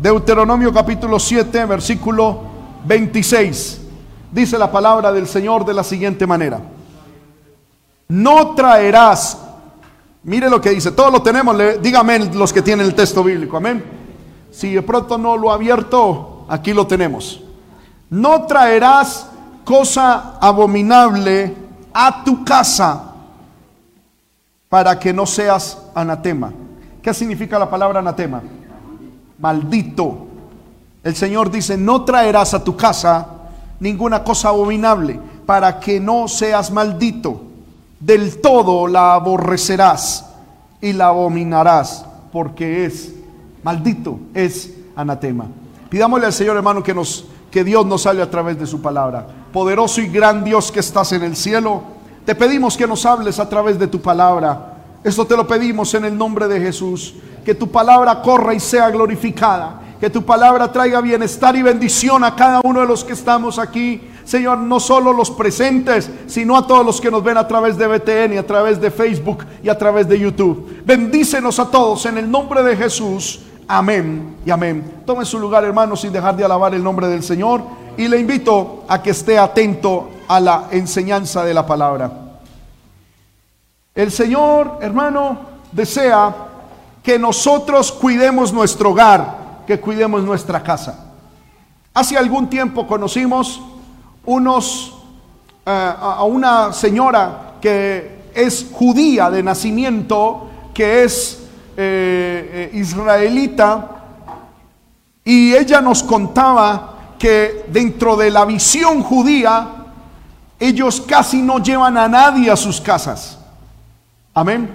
Deuteronomio capítulo 7, versículo 26. Dice la palabra del Señor de la siguiente manera. No traerás, mire lo que dice, todo lo tenemos, dígame los que tienen el texto bíblico, amén. Si de pronto no lo ha abierto, aquí lo tenemos. No traerás cosa abominable a tu casa para que no seas anatema. ¿Qué significa la palabra anatema? Maldito. El Señor dice, no traerás a tu casa ninguna cosa abominable para que no seas maldito. Del todo la aborrecerás y la abominarás porque es maldito, es anatema. Pidámosle al Señor hermano que nos que Dios nos hable a través de su palabra. Poderoso y gran Dios que estás en el cielo, te pedimos que nos hables a través de tu palabra. Esto te lo pedimos en el nombre de Jesús. Que tu palabra corra y sea glorificada. Que tu palabra traiga bienestar y bendición a cada uno de los que estamos aquí. Señor, no solo los presentes, sino a todos los que nos ven a través de BTN a través de Facebook y a través de YouTube. Bendícenos a todos en el nombre de Jesús. Amén y amén. Tome su lugar, hermano, sin dejar de alabar el nombre del Señor. Y le invito a que esté atento a la enseñanza de la palabra. El Señor, hermano, desea que nosotros cuidemos nuestro hogar, que cuidemos nuestra casa. Hace algún tiempo conocimos unos eh, a una señora que es judía de nacimiento, que es eh, eh, israelita y ella nos contaba que dentro de la visión judía ellos casi no llevan a nadie a sus casas. Amén.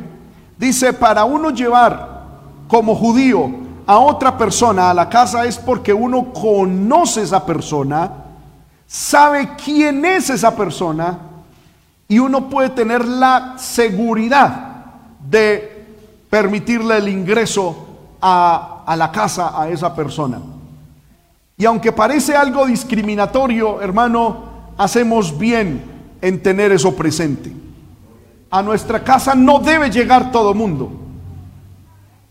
Dice, para uno llevar como judío a otra persona a la casa es porque uno conoce esa persona, sabe quién es esa persona y uno puede tener la seguridad de permitirle el ingreso a, la casa a esa persona. Y aunque parece algo discriminatorio, hermano, hacemos bien en tener eso presente. A nuestra casa no debe llegar todo mundo,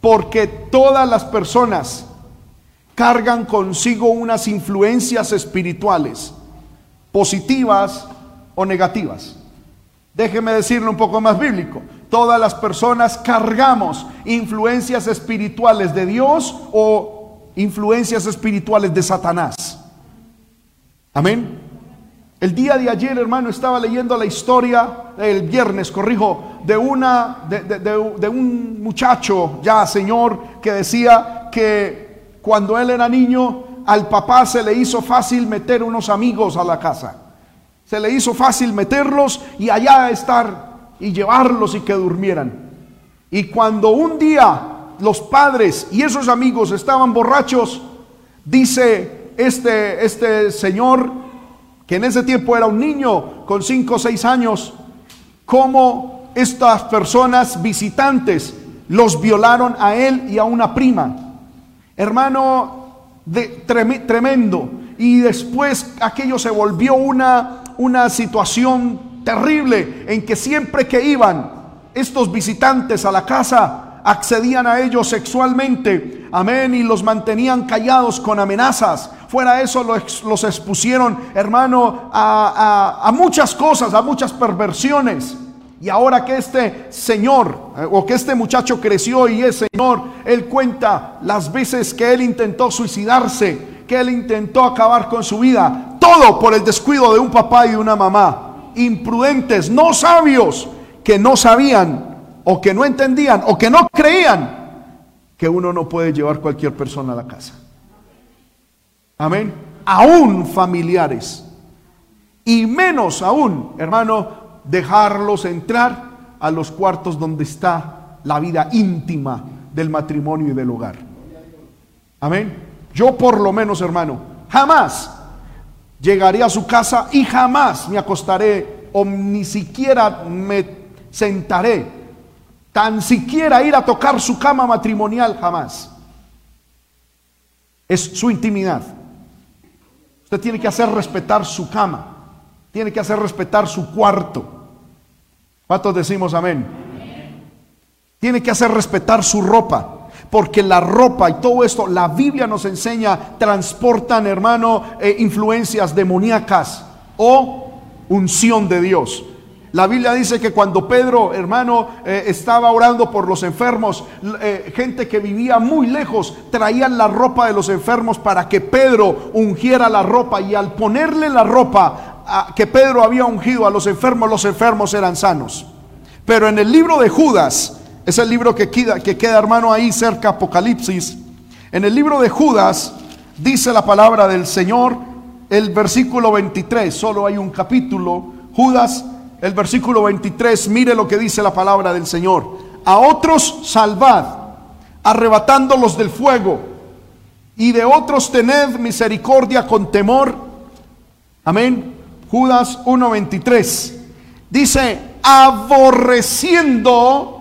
porque todas las personas cargan consigo unas influencias espirituales, positivas o negativas. Déjeme decirlo un poco más bíblico. Todas las personas cargamos influencias espirituales de Dios o influencias espirituales de Satanás. Amén. El día de ayer, hermano, estaba leyendo la historia, el viernes, corrijo, de, una, de, un muchacho ya señor que decía que cuando él era niño, al papá se le hizo fácil meter unos amigos a la casa. Se le hizo fácil meterlos y allá estar y llevarlos y que durmieran. Y cuando un día los padres y esos amigos estaban borrachos, dice este, este señor, que en ese tiempo era un niño con 5 o 6 años, cómo estas personas visitantes los violaron a él y a una prima. Hermano, de, tremendo. Y después aquello se volvió una, una situación terrible en que siempre que iban estos visitantes a la casa, accedían a ellos sexualmente, amén, y los mantenían callados con amenazas. Fuera eso los, los expusieron, hermano, a, a, muchas cosas, a muchas perversiones. Y ahora que este señor eh, o que este muchacho creció y es señor, él cuenta las veces que él intentó suicidarse, que él intentó acabar con su vida, todo por el descuido de un papá y de una mamá imprudentes, no sabios, que no sabían o que no entendían o que no creían que uno no puede llevar cualquier persona a la casa. Amén. Aún familiares. Y menos aún, hermano, dejarlos entrar a los cuartos donde está la vida íntima del matrimonio y del hogar. Amén. Yo por lo menos, hermano, jamás llegaré a su casa y jamás me acostaré o ni siquiera me sentaré, tan siquiera ir a tocar su cama matrimonial, jamás. Es su intimidad. Usted tiene que hacer respetar su cama, tiene que hacer respetar su cuarto. ¿Cuántos decimos amén? Tiene que hacer respetar su ropa. Porque la ropa y todo esto, la Biblia nos enseña, transportan, hermano, eh, influencias demoníacas o unción de Dios. La Biblia dice que cuando Pedro, hermano, eh, estaba orando por los enfermos, eh, gente que vivía muy lejos traían la ropa de los enfermos para que Pedro ungiera la ropa y al ponerle la ropa que Pedro había ungido a los enfermos, los enfermos eran sanos. Pero en el libro de Judas, es el libro que queda, que queda hermano ahí cerca Apocalipsis, en el libro de Judas dice la palabra del Señor, el versículo 23, solo hay un capítulo, Judas el versículo 23, mire lo que dice la palabra del Señor. A otros salvad, arrebatándolos del fuego, y de otros tened misericordia con temor. Amén. Judas 1.23. Dice, aborreciendo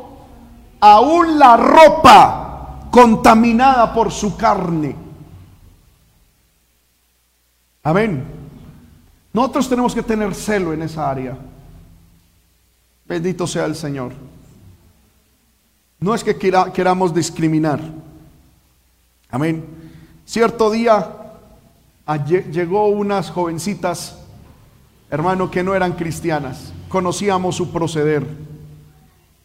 aún la ropa contaminada por su carne. Amén. Nosotros tenemos que tener celo en esa área. Bendito sea el Señor. No es que queramos discriminar. Amén. Cierto día llegó unas jovencitas, hermano, que no eran cristianas. Conocíamos su proceder.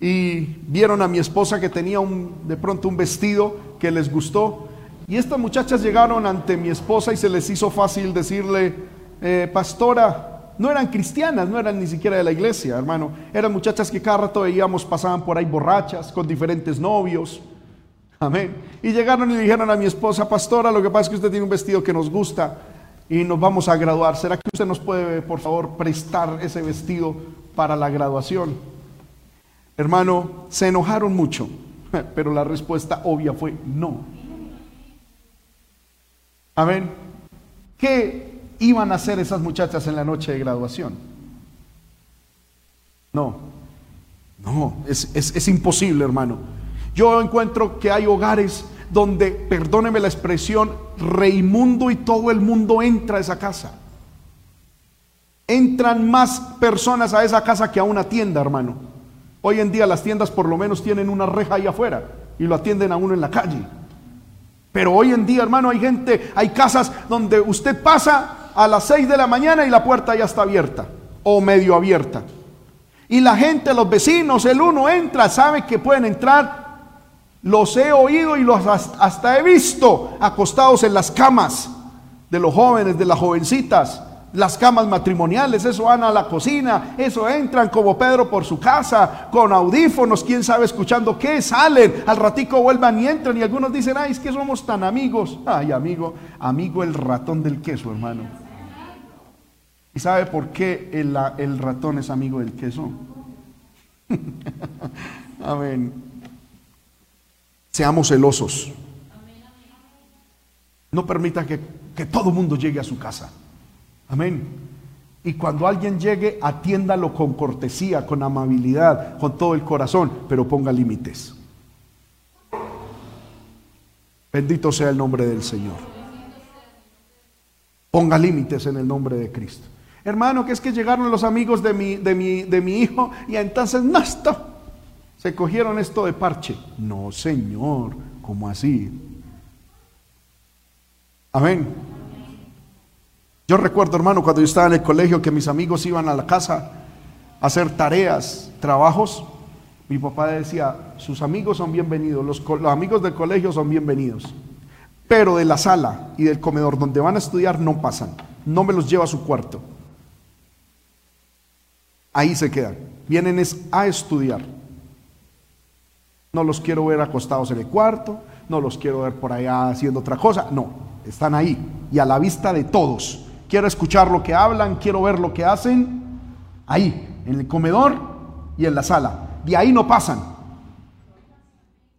Y vieron a mi esposa que tenía de pronto un vestido que les gustó. Y estas muchachas llegaron ante mi esposa y se les hizo fácil decirle, eh, pastora, no eran cristianas, no eran ni siquiera de la iglesia, hermano. Eran muchachas que cada rato veíamos, pasaban por ahí borrachas, con diferentes novios. Amén. Y llegaron y dijeron a mi esposa, pastora, lo que pasa es que usted tiene un vestido que nos gusta y nos vamos a graduar. ¿Será que usted nos puede, por favor, prestar ese vestido para la graduación? Hermano, se enojaron mucho, pero la respuesta obvia fue no. Amén. ¿Qué iban a hacer esas muchachas en la noche de graduación? No, no, es, es, imposible, hermano. Yo encuentro que hay hogares donde, perdóneme la expresión, reimundo y todo el mundo entra a esa casa. Entran más personas a esa casa que a una tienda, hermano. Hoy en día las tiendas por lo menos tienen una reja ahí afuera y lo atienden a uno en la calle. Pero hoy en día, hermano, hay gente, hay casas donde usted pasa a las 6 de la mañana y la puerta ya está abierta o medio abierta. Y la gente, los vecinos, el uno entra, sabe que pueden entrar. Los he oído y los hasta he visto acostados en las camas de los jóvenes, de las jovencitas las camas matrimoniales, eso van a la cocina, eso entran como Pedro por su casa, con audífonos, quién sabe escuchando qué, salen, al ratico vuelvan y entran y algunos dicen, ay, es que somos tan amigos. Ay, amigo, amigo el ratón del queso, hermano. ¿Y sabe por qué el, ratón es amigo del queso? Amén. Seamos celosos. No permita que, que todo mundo llegue a su casa. Amén. Y cuando alguien llegue, atiéndalo con cortesía, con amabilidad, con todo el corazón, pero ponga límites. Bendito sea el nombre del Señor. Ponga límites en el nombre de Cristo. Hermano, que es que llegaron los amigos de mi, de mi, de mi hijo y entonces no está. Se cogieron esto de parche. No, Señor, ¿cómo así? Amén. Yo recuerdo, hermano, cuando yo estaba en el colegio que mis amigos iban a la casa a hacer tareas, trabajos. Mi papá decía, sus amigos son bienvenidos, los, los amigos del colegio son bienvenidos. Pero de la sala y del comedor donde van a estudiar no pasan. No me los lleva a su cuarto ahí se quedan. Vienen a estudiar. No los quiero ver acostados en el cuarto, no los quiero ver por allá haciendo otra cosa, no, están ahí y a la vista de todos. Quiero escuchar lo que hablan, quiero ver lo que hacen, ahí, en el comedor y en la sala. De ahí no pasan.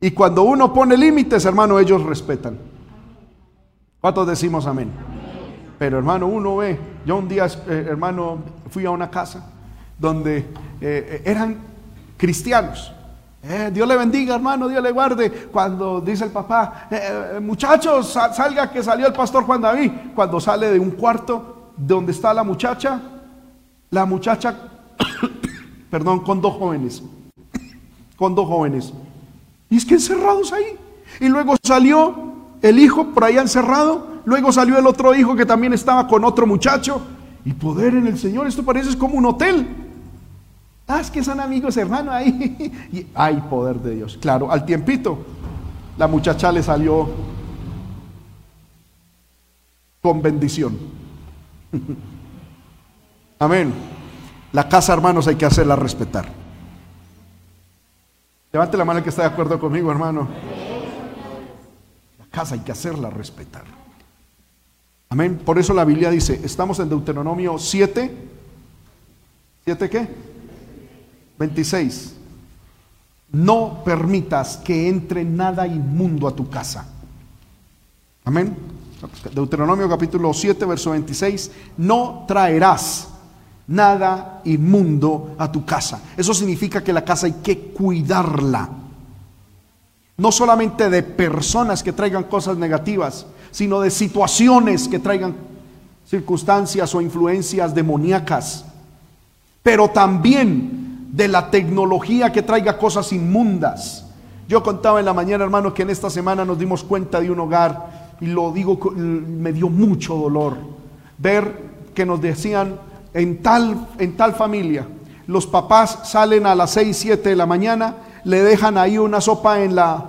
Y cuando uno pone límites, hermano, ellos respetan. ¿Cuántos decimos amén? Pero hermano, uno ve, yo un día, eh, hermano, fui a una casa donde eh, eh, eran cristianos. Eh, Dios le bendiga, hermano, Dios le guarde. Cuando dice el papá, muchachos, salga que salió el pastor Juan David. Cuando sale de un cuarto donde está la muchacha, la muchacha, perdón, con dos jóvenes, con dos jóvenes. Y es que encerrados ahí. Y luego salió el hijo por allá encerrado, luego salió el otro hijo que también estaba con otro muchacho. Y poder en el Señor, esto parece como un hotel. Ah, es que son amigos hermanos ahí. Y hay poder de Dios. Claro, al tiempito, la muchacha le salió con bendición. Amén. La casa, hermanos, hay que hacerla respetar. Levante la mano el que está de acuerdo conmigo, hermano. La casa hay que hacerla respetar. Amén. Por eso la Biblia dice, estamos en Deuteronomio 7. ¿7 qué? 26. No permitas que entre nada inmundo a tu casa. Amén. Deuteronomio capítulo 7, verso 26. No traerás nada inmundo a tu casa. Eso significa que la casa hay que cuidarla. No solamente de personas que traigan cosas negativas, sino de situaciones que traigan circunstancias o influencias demoníacas. Pero también de la tecnología que traiga cosas inmundas. Yo contaba en la mañana, hermano, que en esta semana nos dimos cuenta de un hogar y lo digo, me dio mucho dolor ver que nos decían en tal, en tal familia, los papás salen a las 6, 7 de la mañana, le dejan ahí una sopa en la,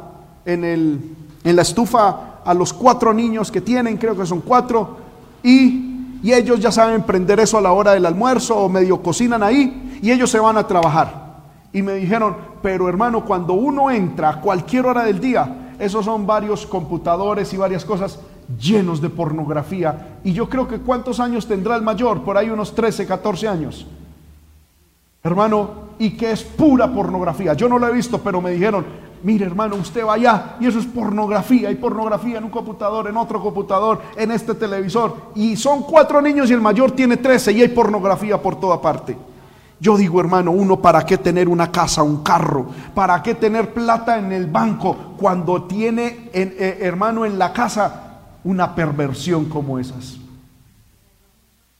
en, el, en la estufa a los cuatro niños que tienen, creo que son cuatro, y, y ellos ya saben prender eso a la hora del almuerzo o medio cocinan ahí y ellos se van a trabajar. Y me dijeron, pero hermano, cuando uno entra a cualquier hora del día, esos son varios computadores y varias cosas, llenos de pornografía. Y yo creo que cuántos años tendrá el mayor, por ahí unos 13, 14 años. Hermano, y que es pura pornografía. Yo no lo he visto, pero me dijeron, mire hermano, usted va allá y eso es pornografía. Hay pornografía en un computador, en otro computador, en este televisor. Y son cuatro niños y el mayor tiene 13 y hay pornografía por toda parte. Yo digo, hermano, uno, ¿para qué tener una casa, un carro? ¿Para qué tener plata en el banco cuando tiene, eh, hermano, en la casa una perversión como esas.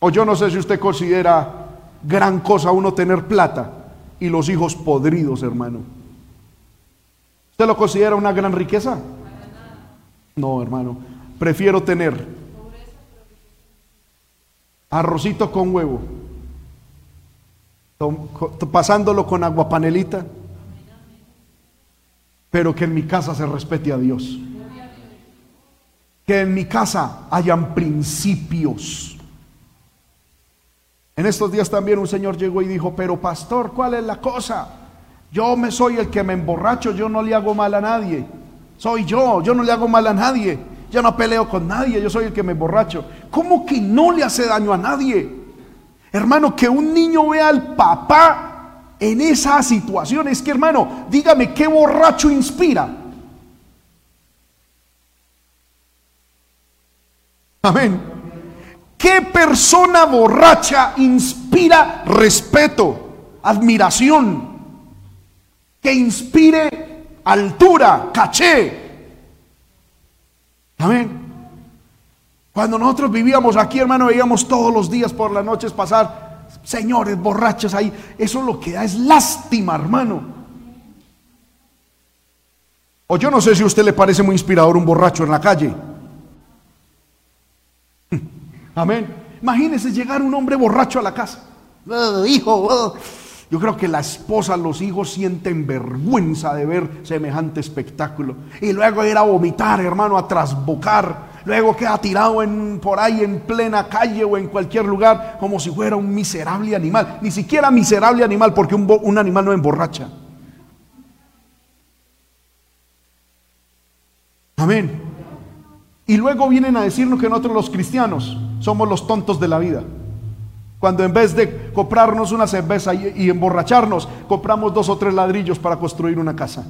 O yo no sé si usted considera gran cosa uno tener plata y los hijos podridos, hermano. ¿Usted lo considera una gran riqueza? No, hermano. Prefiero tener arrocito con huevo, pasándolo con agua panelita, pero que en mi casa se respete a Dios que en mi casa hayan principios. En estos días también un señor llegó y dijo, pero pastor, ¿cuál es la cosa? Yo me soy el que me emborracho, yo no le hago mal a nadie. Soy yo, yo no le hago mal a nadie. Yo no peleo con nadie, yo soy el que me emborracho. ¿Cómo que no le hace daño a nadie? Hermano, que un niño vea al papá en esa situación, es que hermano, dígame, ¿qué borracho inspira? Amén. ¿Qué persona borracha inspira respeto, admiración? Que inspire altura, caché. Amén. Cuando nosotros vivíamos aquí, hermano, veíamos todos los días por las noches pasar señores borrachos ahí. Eso lo que da es lástima, hermano. O yo no sé si a usted le parece muy inspirador un borracho en la calle. Amén. Imagínese llegar un hombre borracho a la casa. hijo, yo creo que la esposa, los hijos sienten vergüenza de ver semejante espectáculo. Y luego ir a vomitar, hermano, a trasbocar. Luego queda tirado en, por ahí en plena calle o en cualquier lugar como si fuera un miserable animal. Ni siquiera miserable animal porque un, un animal no emborracha. Amén. Y luego vienen a decirnos que nosotros los cristianos somos los tontos de la vida. Cuando en vez de comprarnos una cerveza y, emborracharnos, compramos dos o tres ladrillos para construir una casa.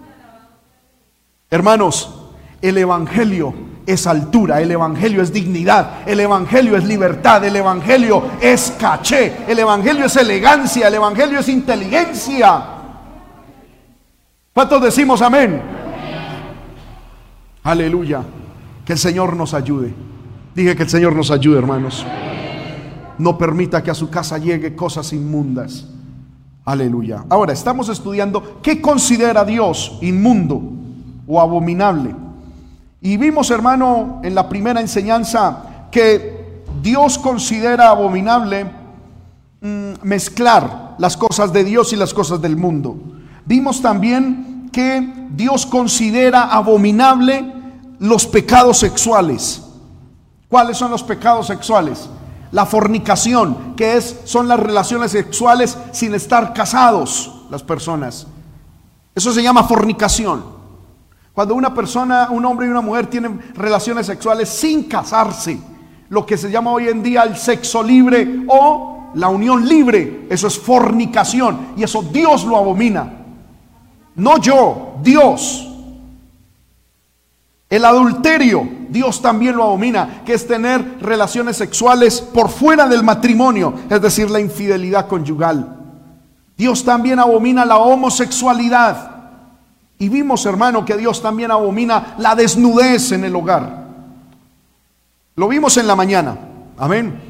Hermanos, el Evangelio es altura, el Evangelio es dignidad, el Evangelio es libertad, el Evangelio es caché, el Evangelio es elegancia, el Evangelio es inteligencia. ¿Cuántos decimos amén? Aleluya. Que el Señor nos ayude. Dije que el Señor nos ayude, hermanos. No permita que a su casa llegue cosas inmundas. Aleluya. Ahora, estamos estudiando qué considera Dios inmundo. o abominable. Y vimos, hermano, en la primera enseñanza que Dios considera abominable mm, mezclar las cosas de Dios y las cosas del mundo. Vimos también que Dios considera abominable los pecados sexuales. ¿Cuáles son los pecados sexuales? La fornicación, que es, son las relaciones sexuales sin estar casados las personas. Eso se llama fornicación. Cuando una persona, un hombre y una mujer tienen relaciones sexuales sin casarse, lo que se llama hoy en día el sexo libre o la unión libre, eso es fornicación y eso Dios lo abomina. No yo, Dios. El adulterio, Dios también lo abomina, que es tener relaciones sexuales por fuera del matrimonio, es decir, la infidelidad conyugal. Dios también abomina la homosexualidad. Y vimos, hermano, que Dios también abomina la desnudez en el hogar. Lo vimos en la mañana. Amén.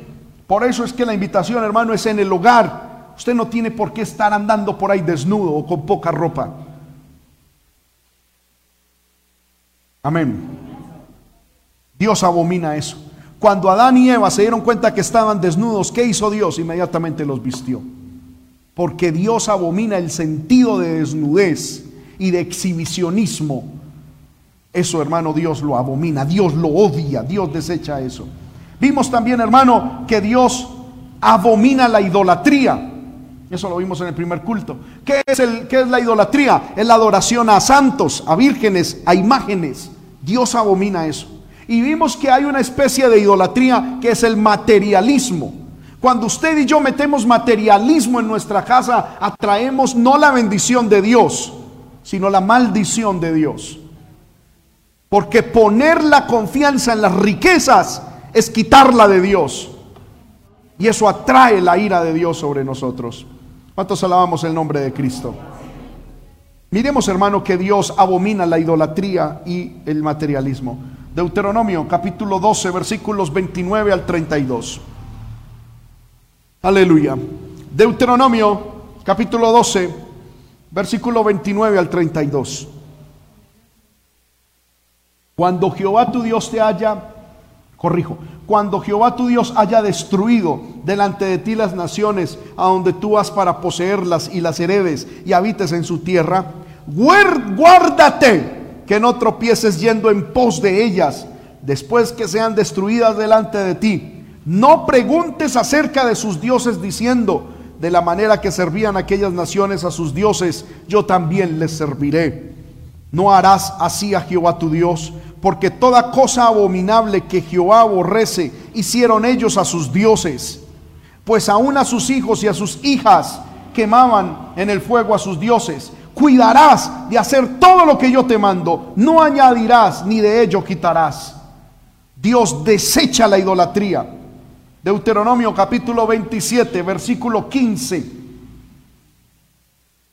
Por eso es que la invitación, hermano, es en el hogar. Usted no tiene por qué estar andando por ahí desnudo o con poca ropa. Amén. Dios abomina eso. Cuando Adán y Eva se dieron cuenta que estaban desnudos, ¿qué hizo Dios? Inmediatamente los vistió. Porque Dios abomina el sentido de desnudez y de exhibicionismo. Eso, hermano, Dios lo abomina, Dios lo odia, Dios desecha eso. Vimos también, hermano, que Dios abomina la idolatría. Eso lo vimos en el primer culto. ¿Qué es, el, qué es la idolatría? Es la adoración a santos, a vírgenes, a imágenes. Dios abomina eso. Y vimos que hay una especie de idolatría que es el materialismo. Cuando usted y yo metemos materialismo en nuestra casa, atraemos no la bendición de Dios, sino la maldición de Dios. Porque poner la confianza en las riquezas es quitarla de Dios. Y eso atrae la ira de Dios sobre nosotros. ¿Cuántos alabamos el nombre de Cristo? Miremos, hermano, que Dios abomina la idolatría y el materialismo. Deuteronomio capítulo 12, versículos 29 al 32. Aleluya. Deuteronomio capítulo 12, versículo 29 al 32. Cuando Jehová tu Dios te haya, corrijo, cuando Jehová tu Dios haya destruido delante de ti las naciones a donde tú vas para poseerlas y las heredes y habites en su tierra, guárdate que no tropieces yendo en pos de ellas después que sean destruidas delante de ti. No preguntes acerca de sus dioses diciendo, de la manera que servían aquellas naciones a sus dioses, yo también les serviré. No harás así a Jehová tu Dios, porque toda cosa abominable que Jehová aborrece hicieron ellos a sus dioses, pues aún a sus hijos y a sus hijas quemaban en el fuego a sus dioses. Cuidarás de hacer todo lo que yo te mando, no añadirás ni de ello quitarás. Dios desecha la idolatría. Deuteronomio capítulo 27, versículo 15.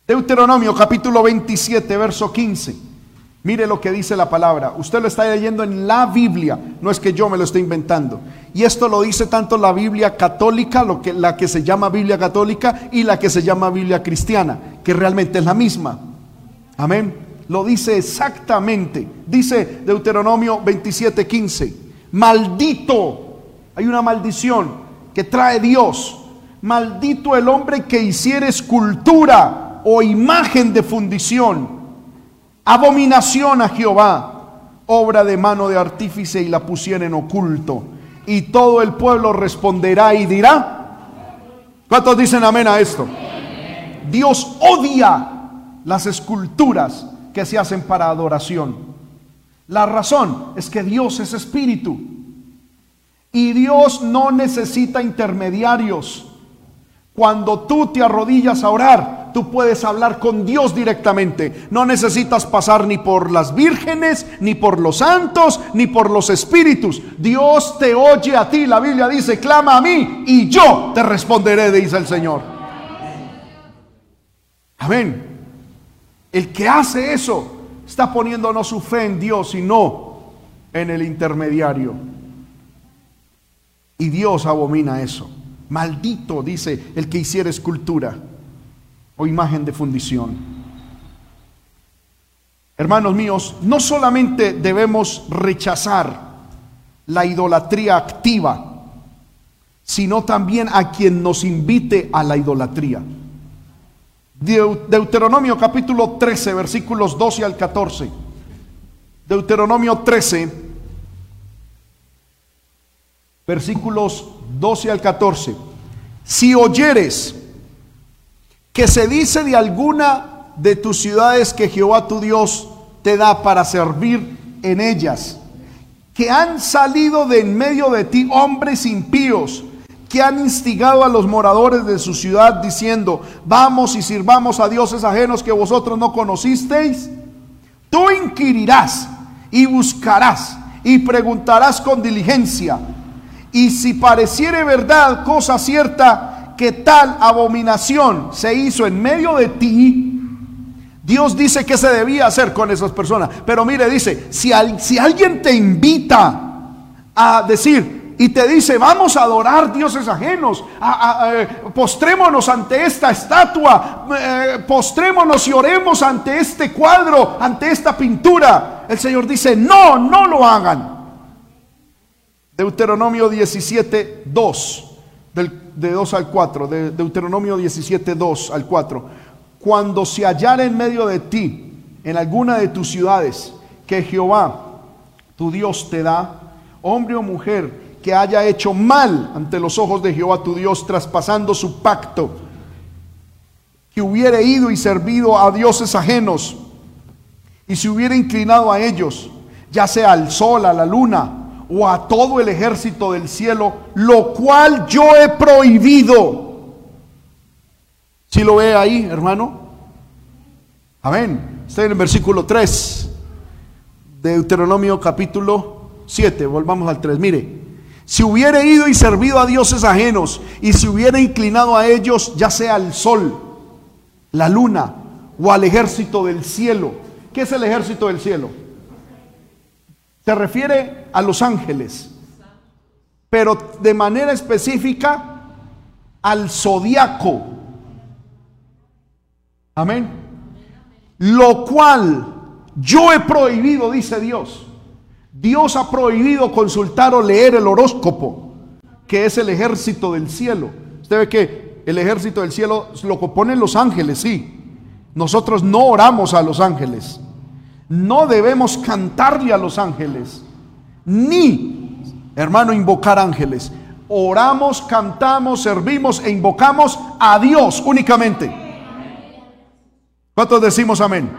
Deuteronomio capítulo 27, verso 15. Mire lo que dice la palabra. Usted lo está leyendo en la Biblia, no es que yo me lo esté inventando. Y esto lo dice tanto la Biblia católica, lo que, la que se llama Biblia católica y la que se llama Biblia cristiana, que realmente es la misma. Amén. Lo dice exactamente. Dice Deuteronomio 27, 15. Maldito, hay una maldición que trae Dios. Maldito el hombre que hiciera escultura o imagen de fundición abominación a Jehová, obra de mano de artífice y la pusiera en oculto. Y todo el pueblo responderá y dirá, ¿cuántos dicen amén a esto? Dios odia las esculturas que se hacen para adoración. La razón es que Dios es espíritu y Dios no necesita intermediarios. Cuando tú te arrodillas a orar, tú puedes hablar con Dios directamente. No necesitas pasar ni por las vírgenes, ni por los santos, ni por los espíritus. Dios te oye a ti. La Biblia dice, clama a mí y yo te responderé, dice el Señor. Amén. El que hace eso está poniéndonos su fe en Dios y no en el intermediario. Y Dios abomina eso. Maldito, dice el que hiciera escultura o imagen de fundición. hermanos míos, no solamente debemos rechazar la idolatría activa, sino también a quien nos invite a la idolatría. Deuteronomio capítulo 13, versículos 12 al 14. Deuteronomio 13, versículos 12 al 14. Si oyeres que se dice de alguna de tus ciudades que Jehová tu Dios te da para servir en ellas, que han salido de en medio de ti hombres impíos, que han instigado a los moradores de su ciudad diciendo, vamos y sirvamos a dioses ajenos que vosotros no conocisteis, tú inquirirás y buscarás y preguntarás con diligencia. Y si pareciere verdad, cosa cierta, que tal abominación se hizo en medio de ti, Dios dice que se debía hacer con esas personas. Pero mire, dice, si, si alguien te invita a decir, y te dice, vamos a adorar dioses ajenos, eh, postrémonos ante esta estatua, eh, postrémonos y oremos ante este cuadro, ante esta pintura. El Señor dice, no, no lo hagan. Deuteronomio 17, 2, de 2 al 4, de Deuteronomio 17, 2 al 4. Cuando se hallara en medio de ti, en alguna de tus ciudades, que Jehová, tu Dios, te da, hombre o mujer, que haya hecho mal ante los ojos de Jehová tu Dios, traspasando su pacto, que hubiera ido y servido a dioses ajenos, y se hubiera inclinado a ellos, ya sea al sol, a la luna, o a todo el ejército del cielo, lo cual yo he prohibido. Si lo ve ahí, hermano? Amén. Está en el versículo 3 de Deuteronomio capítulo 7. Volvamos al 3. Mire, si hubiera ido y servido a dioses ajenos y se hubiera inclinado a ellos, ya sea al sol, la luna o al ejército del cielo. ¿Qué es el ejército del cielo? Se refiere a los ángeles, pero de manera específica al zodiaco. Amén. Lo cual yo he prohibido, dice Dios. Dios ha prohibido consultar o leer el horóscopo, que es el ejército del cielo. Usted ve que el ejército del cielo lo componen los ángeles, sí. Nosotros no oramos a los ángeles. No debemos cantarle a los ángeles. Ni, hermano, invocar ángeles. Oramos, cantamos, servimos e invocamos a Dios únicamente. ¿Cuántos decimos amén?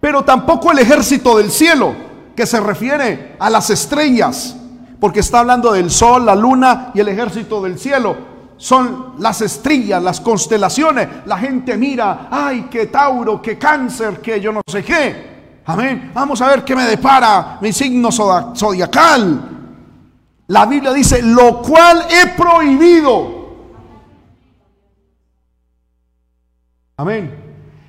Pero tampoco el ejército del cielo que se refiere a las estrellas, porque está hablando del sol, la luna y el ejército del cielo. Son las estrellas, las constelaciones. La gente mira, ay, que Tauro, que cáncer, que yo no sé qué. Amén. Vamos a ver qué me depara mi signo zodiacal. La Biblia dice, lo cual he prohibido. Amén.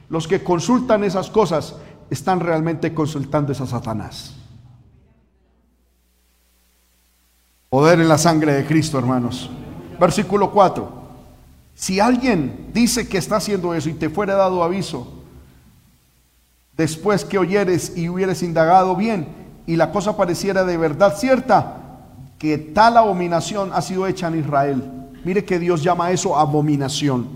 Los que consultan esas cosas están realmente consultando a Satanás. Poder en la sangre de Cristo, hermanos. Versículo 4. Si alguien dice que está haciendo eso y te fuera dado aviso, después que oyeres y hubieres indagado bien y la cosa pareciera de verdad cierta, que tal abominación ha sido hecha en Israel. Mire que Dios llama eso abominación.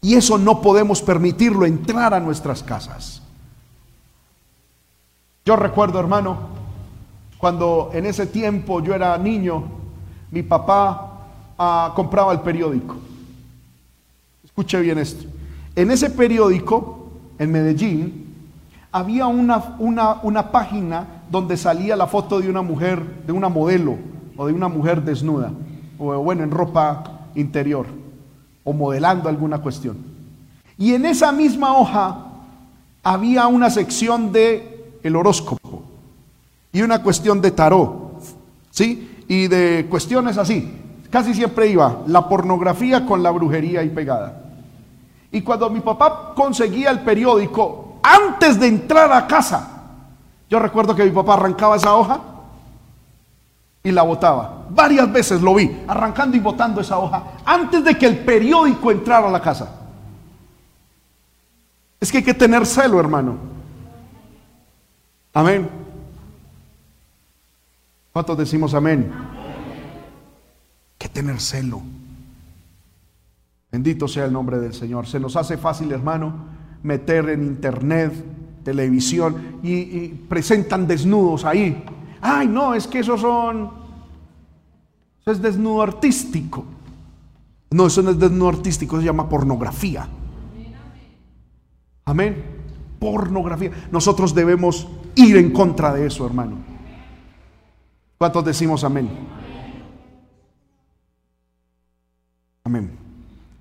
Y eso no podemos permitirlo entrar a nuestras casas. Yo recuerdo, hermano, cuando en ese tiempo yo era niño, mi papá ah, compraba el periódico. Escuche bien esto. En ese periódico, en Medellín, había una, una, una página donde salía la foto de una mujer, de una modelo o de una mujer desnuda, o bueno, en ropa interior, o modelando alguna cuestión. Y en esa misma hoja había una sección de el horóscopo y una cuestión de tarot, ¿sí? Y de cuestiones así. Casi siempre iba la pornografía con la brujería ahí pegada. Y cuando mi papá conseguía el periódico, antes de entrar a casa, yo recuerdo que mi papá arrancaba esa hoja y la botaba. Varias veces lo vi, arrancando y botando esa hoja, antes de que el periódico entrara a la casa. Es que hay que tener celo, hermano. Amén. ¿Cuántos decimos amén? Hay que tener celo. Bendito sea el nombre del Señor. Se nos hace fácil, hermano, meter en internet, televisión y, presentan desnudos ahí. Ay, no, es que esos son... Eso es desnudo artístico. No, eso no es desnudo artístico, se llama pornografía. Amén. Pornografía. Nosotros debemos ir en contra de eso, hermano. ¿Cuántos decimos amén? Amén.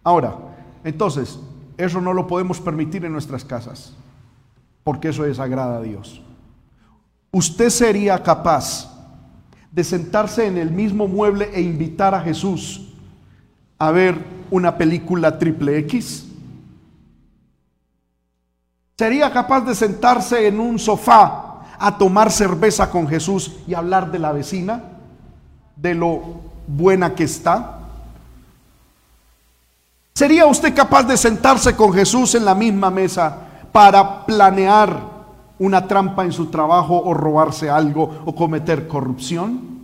Ahora, entonces, eso no lo podemos permitir en nuestras casas, porque eso desagrada a Dios. ¿Usted sería capaz de sentarse en el mismo mueble e invitar a Jesús a ver una película triple X? ¿Sería capaz de sentarse en un sofá a tomar cerveza con Jesús y hablar de la vecina? ¿De lo buena que está? ¿Sería usted capaz de sentarse con Jesús en la misma mesa para planear una trampa en su trabajo o robarse algo o cometer corrupción?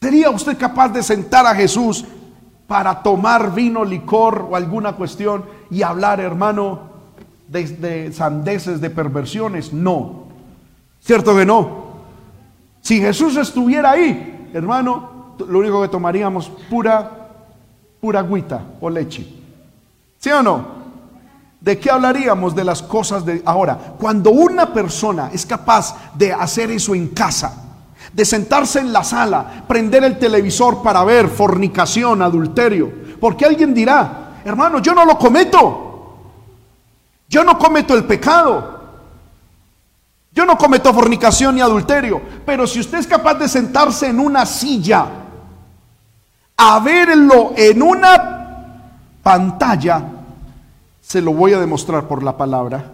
¿Sería usted capaz de sentar a Jesús para tomar vino, licor o alguna cuestión y hablar, hermano, de, sandeces, de perversiones? No. ¿Cierto que no? Si Jesús estuviera ahí, hermano, lo único que tomaríamos pura pura agüita o leche. ¿Sí o no? ¿De qué hablaríamos? De las cosas de ahora. Cuando una persona es capaz de hacer eso en casa, de sentarse en la sala, prender el televisor para ver fornicación, adulterio, porque alguien dirá, hermano, yo no lo cometo. Yo no cometo el pecado. Yo no cometo fornicación ni adulterio. Pero si usted es capaz de sentarse en una silla a verlo en una pantalla, se lo voy a demostrar por la palabra,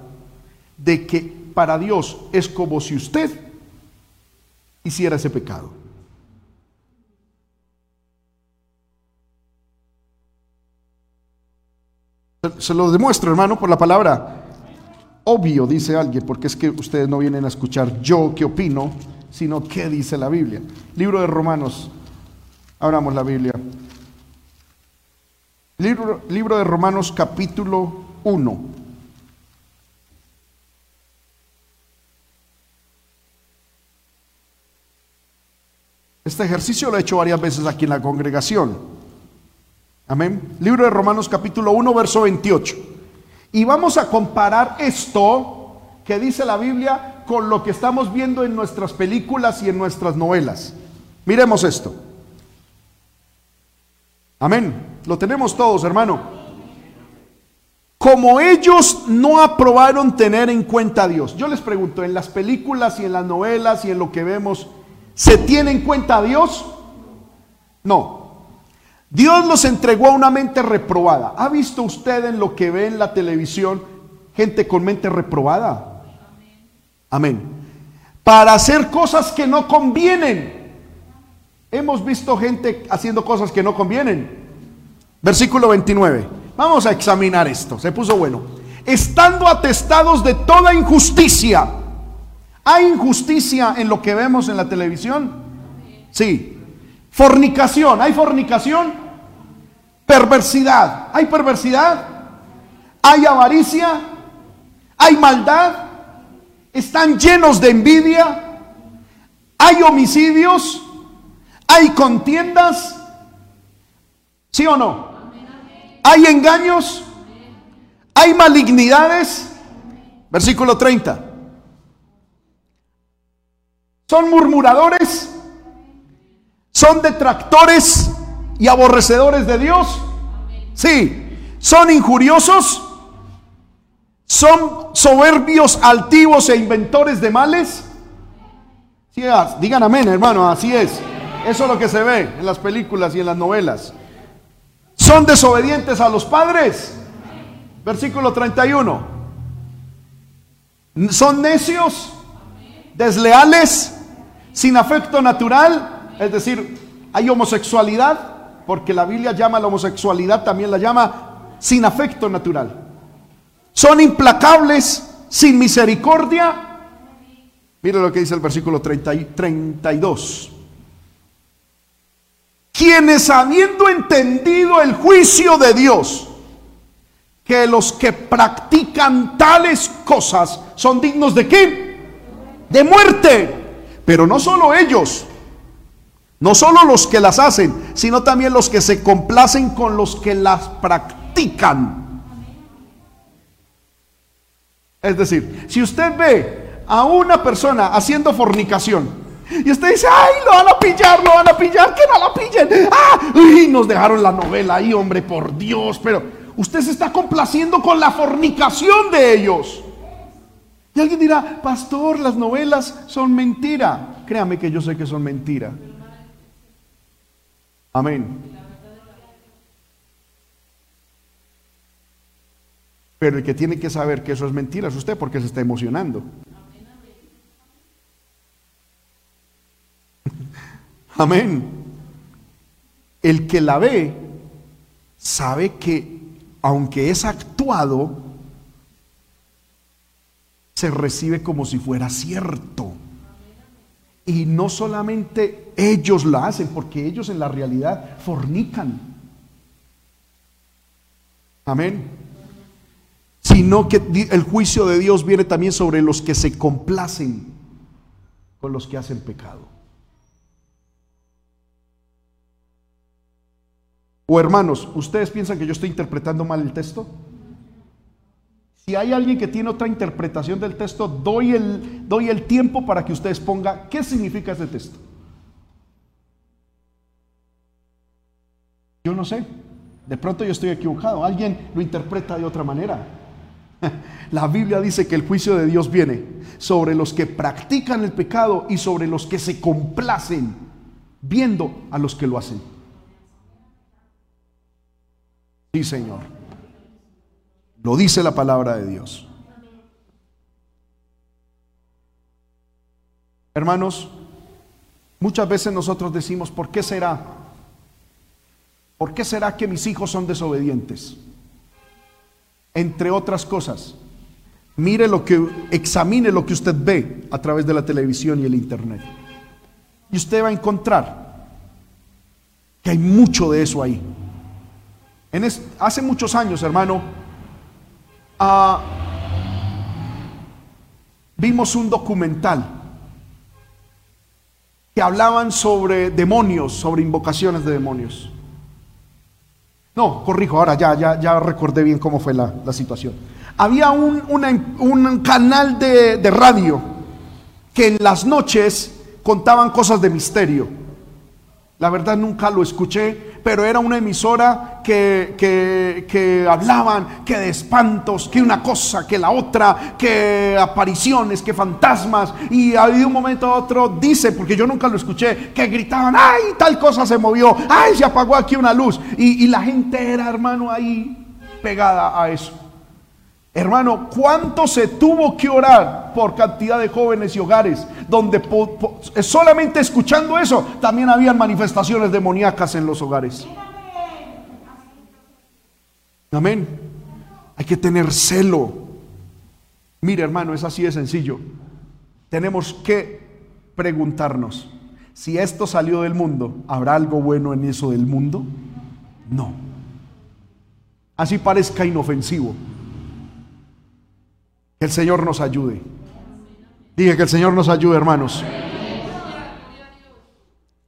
de que para Dios es como si usted hiciera ese pecado. Se lo demuestro, hermano, por la palabra. Obvio, dice alguien, porque es que ustedes no vienen a escuchar yo qué opino, sino qué dice la Biblia. Libro de Romanos, Abramos la Biblia. Libro, libro de Romanos capítulo 1. Este ejercicio lo he hecho varias veces aquí en la congregación. Amén. Libro de Romanos capítulo 1, verso 28. Y vamos a comparar esto que dice la Biblia con lo que estamos viendo en nuestras películas y en nuestras novelas. Miremos esto. Amén. Lo tenemos todos, hermano. Como ellos no aprobaron tener en cuenta a Dios. Yo les pregunto, en las películas y en las novelas y en lo que vemos, ¿se tiene en cuenta a Dios? No. Dios los entregó a una mente reprobada. ¿Ha visto usted en lo que ve en la televisión gente con mente reprobada? Amén. Para hacer cosas que no convienen. Hemos visto gente haciendo cosas que no convienen. Versículo 29. Vamos a examinar esto. Se puso bueno. Estando atestados de toda injusticia. ¿Hay injusticia en lo que vemos en la televisión? Sí. Fornicación. ¿Hay fornicación? Perversidad. ¿Hay perversidad? ¿Hay avaricia? ¿Hay maldad? ¿Están llenos de envidia? ¿Hay homicidios? ¿Hay contiendas? ¿Sí o no? ¿Hay engaños? ¿Hay malignidades? Versículo 30. ¿Son murmuradores? ¿Son detractores y aborrecedores de Dios? Sí. ¿Son injuriosos? ¿Son soberbios, altivos e inventores de males? Sí, digan amén, hermano, así es. Eso es lo que se ve en las películas y en las novelas. Son desobedientes a los padres. Versículo 31. Son necios, desleales, sin afecto natural. Es decir, hay homosexualidad, porque la Biblia llama a la homosexualidad, también la llama sin afecto natural. son implacables, sin misericordia. Mire lo que dice el versículo 30 y 32. Quienes habiendo entendido el juicio de Dios, que los que practican tales cosas son dignos de qué? De muerte. Pero no solo ellos, no solo los que las hacen, sino también los que se complacen con los que las practican. Es decir, si usted ve a una persona haciendo fornicación y usted dice, ay, lo van a pillar, lo van a pillar, que no la pillen. Ah, y nos dejaron la novela ahí, hombre, por Dios, pero usted se está complaciendo con la fornicación de ellos. Y alguien dirá, pastor, las novelas son mentira. Créame que yo sé que son mentira. Amén. Pero el que tiene que saber que eso es mentira es usted porque se está emocionando. Amén. El que la ve sabe que aunque es actuado, se recibe como si fuera cierto. Y no solamente ellos la hacen, porque ellos en la realidad fornican. Amén. Sino que el juicio de Dios viene también sobre los que se complacen con los que hacen pecado. O hermanos, ¿ustedes piensan que yo estoy interpretando mal el texto? Si hay alguien que tiene otra interpretación del texto, doy el, doy el tiempo para que ustedes pongan qué significa ese texto. Yo no sé. De pronto yo estoy equivocado. Alguien lo interpreta de otra manera. La Biblia dice que el juicio de Dios viene sobre los que practican el pecado y sobre los que se complacen viendo a los que lo hacen. Sí, Señor. Lo dice la palabra de Dios. Hermanos, muchas veces nosotros decimos, ¿por qué será? ¿Por qué será que mis hijos son desobedientes? Entre otras cosas, mire lo que, examine lo que usted ve a través de la televisión y el internet. Y usted va a encontrar que hay mucho de eso ahí. Hace muchos años, hermano, Ah, vimos un documental que hablaban sobre demonios, sobre invocaciones de demonios. No, corrijo, ahora ya, ya, ya recordé bien cómo fue la, situación. Había un, un canal de, de radio que en las noches contaban cosas de misterio. La verdad nunca lo escuché, pero era una emisora que, que, hablaban que de espantos, que una cosa, que la otra, que apariciones, que fantasmas. Y de un momento a otro dice, porque yo nunca lo escuché, que gritaban, ay, tal cosa se movió, ay, se apagó aquí una luz. Y, y la gente era, hermano, ahí pegada a eso. Hermano, ¿cuánto se tuvo que orar por cantidad de jóvenes y hogares donde solamente escuchando eso también habían manifestaciones demoníacas en los hogares? Amén. Hay que tener celo. Mire, hermano, es así de sencillo. Tenemos que preguntarnos, si esto salió del mundo, ¿habrá algo bueno en eso del mundo? No. Así parezca inofensivo el Señor nos ayude. Dije que el Señor nos ayude, hermanos.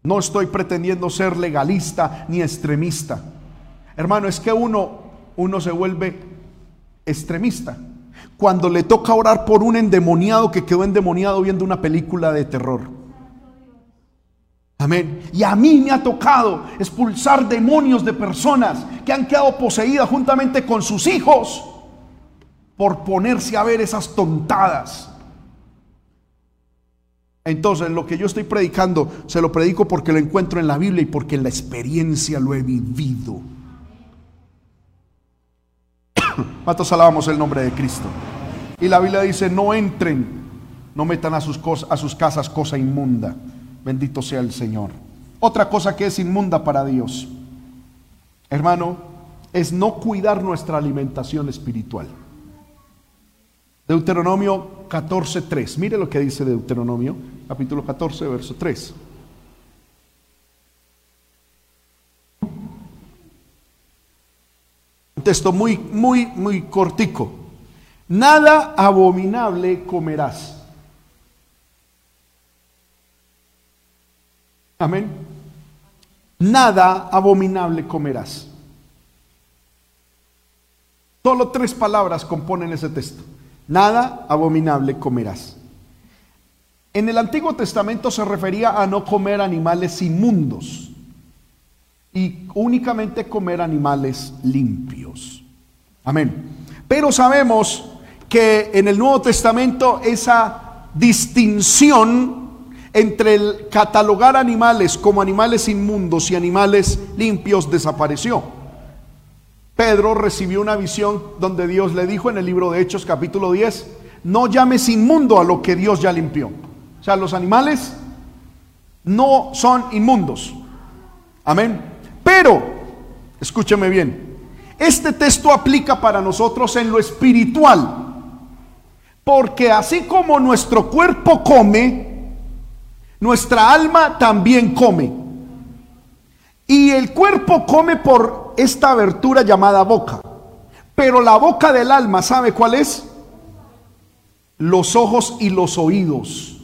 No estoy pretendiendo ser legalista ni extremista. Hermano, es que uno, uno se vuelve extremista cuando le toca orar por un endemoniado que quedó endemoniado viendo una película de terror. Amén. Y a mí me ha tocado expulsar demonios de personas que han quedado poseídas juntamente con sus hijos por ponerse a ver esas tontadas. Entonces, lo que yo estoy predicando, se lo predico porque lo encuentro en la Biblia y porque en la experiencia lo he vivido. Matos alabamos el nombre de Cristo. Y la Biblia dice, no entren, no metan a sus, a sus casas cosa inmunda. Bendito sea el Señor. Otra cosa que es inmunda para Dios, hermano, es no cuidar nuestra alimentación espiritual. Deuteronomio 14.3. Mire lo que dice Deuteronomio, capítulo 14, verso 3. Un texto muy, muy, muy cortico. Nada abominable comerás. Amén. Nada abominable comerás. Solo tres palabras componen ese texto. Nada abominable comerás. En el Antiguo Testamento se refería a no comer animales inmundos y únicamente comer animales limpios. Amén. Pero sabemos que en el Nuevo Testamento esa distinción entre el catalogar animales como animales inmundos y animales limpios desapareció. Pedro recibió una visión donde Dios le dijo en el libro de Hechos capítulo 10, no llames inmundo a lo que Dios ya limpió. O sea, los animales no son inmundos. Amén. Pero, escúcheme bien, este texto aplica para nosotros en lo espiritual. Porque así como nuestro cuerpo come, nuestra alma también come. Y el cuerpo come por esta abertura llamada boca. Pero la boca del alma, ¿sabe cuál es? Los ojos y los oídos.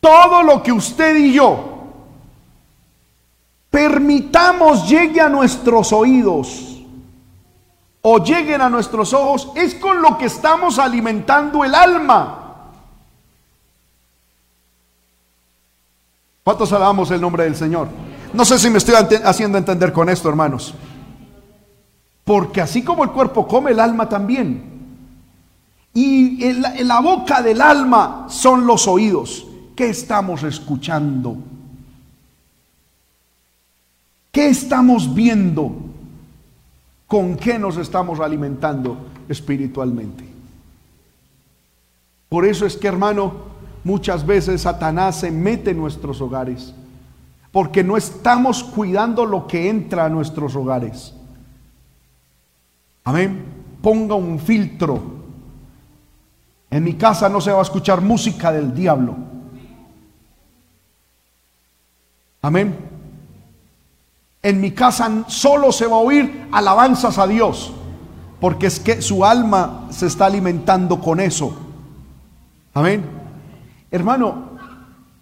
Todo lo que usted y yo permitamos llegue a nuestros oídos o lleguen a nuestros ojos, es con lo que estamos alimentando el alma. ¿Cuántos alabamos el nombre del Señor? No sé si me estoy haciendo entender con esto, hermanos. Porque así como el cuerpo come, el alma también. Y en la, boca del alma son los oídos. ¿Qué estamos escuchando? ¿Qué estamos viendo? ¿Con qué nos estamos alimentando espiritualmente? Por eso es que, hermano, muchas veces Satanás se mete en nuestros hogares porque no estamos cuidando lo que entra a nuestros hogares. Amén. Ponga un filtro. En mi casa no se va a escuchar música del diablo. Amén. En mi casa solo se va a oír alabanzas a Dios, porque es que su alma se está alimentando con eso. Amén. Hermano,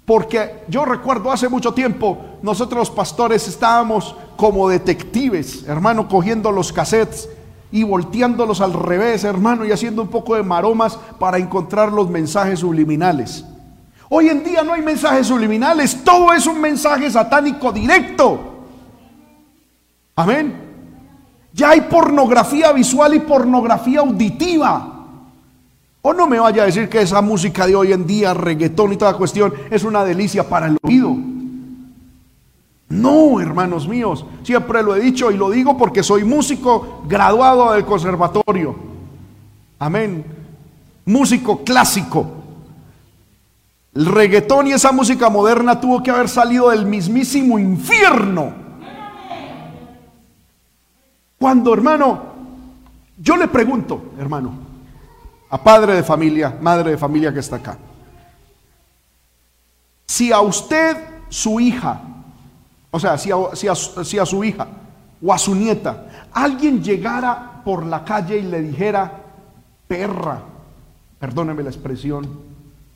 porque yo recuerdo hace mucho tiempo, nosotros los pastores estábamos como detectives, hermano, cogiendo los cassettes y volteándolos al revés, hermano, y haciendo un poco de maromas para encontrar los mensajes subliminales. Hoy en día no hay mensajes subliminales, todo es un mensaje satánico directo. Amén. Ya hay pornografía visual y pornografía auditiva. O no me vaya a decir que esa música de hoy en día, reggaetón y toda cuestión, es una delicia para el oído. No, hermanos míos, siempre lo he dicho y lo digo porque soy músico graduado del conservatorio. Amén. Músico clásico. El reggaetón y esa música moderna tuvo que haber salido del mismísimo infierno. Cuando, hermano, yo le pregunto, hermano, a padre de familia, madre de familia que está acá. Si a usted, su hija, o sea, si a, su hija o a su nieta, alguien llegara por la calle y le dijera, perra, perdóneme la expresión,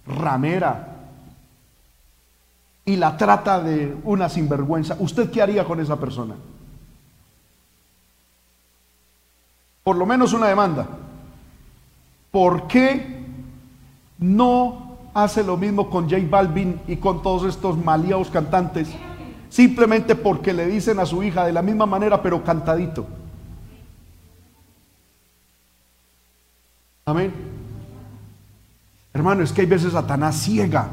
ramera, y la trata de una sinvergüenza, ¿usted qué haría con esa persona? Por lo menos una demanda. ¿Por qué no hace lo mismo con J Balvin y con todos estos maliados cantantes? Simplemente porque le dicen a su hija de la misma manera, pero cantadito. Amén. Hermano, es que hay veces Satanás ciega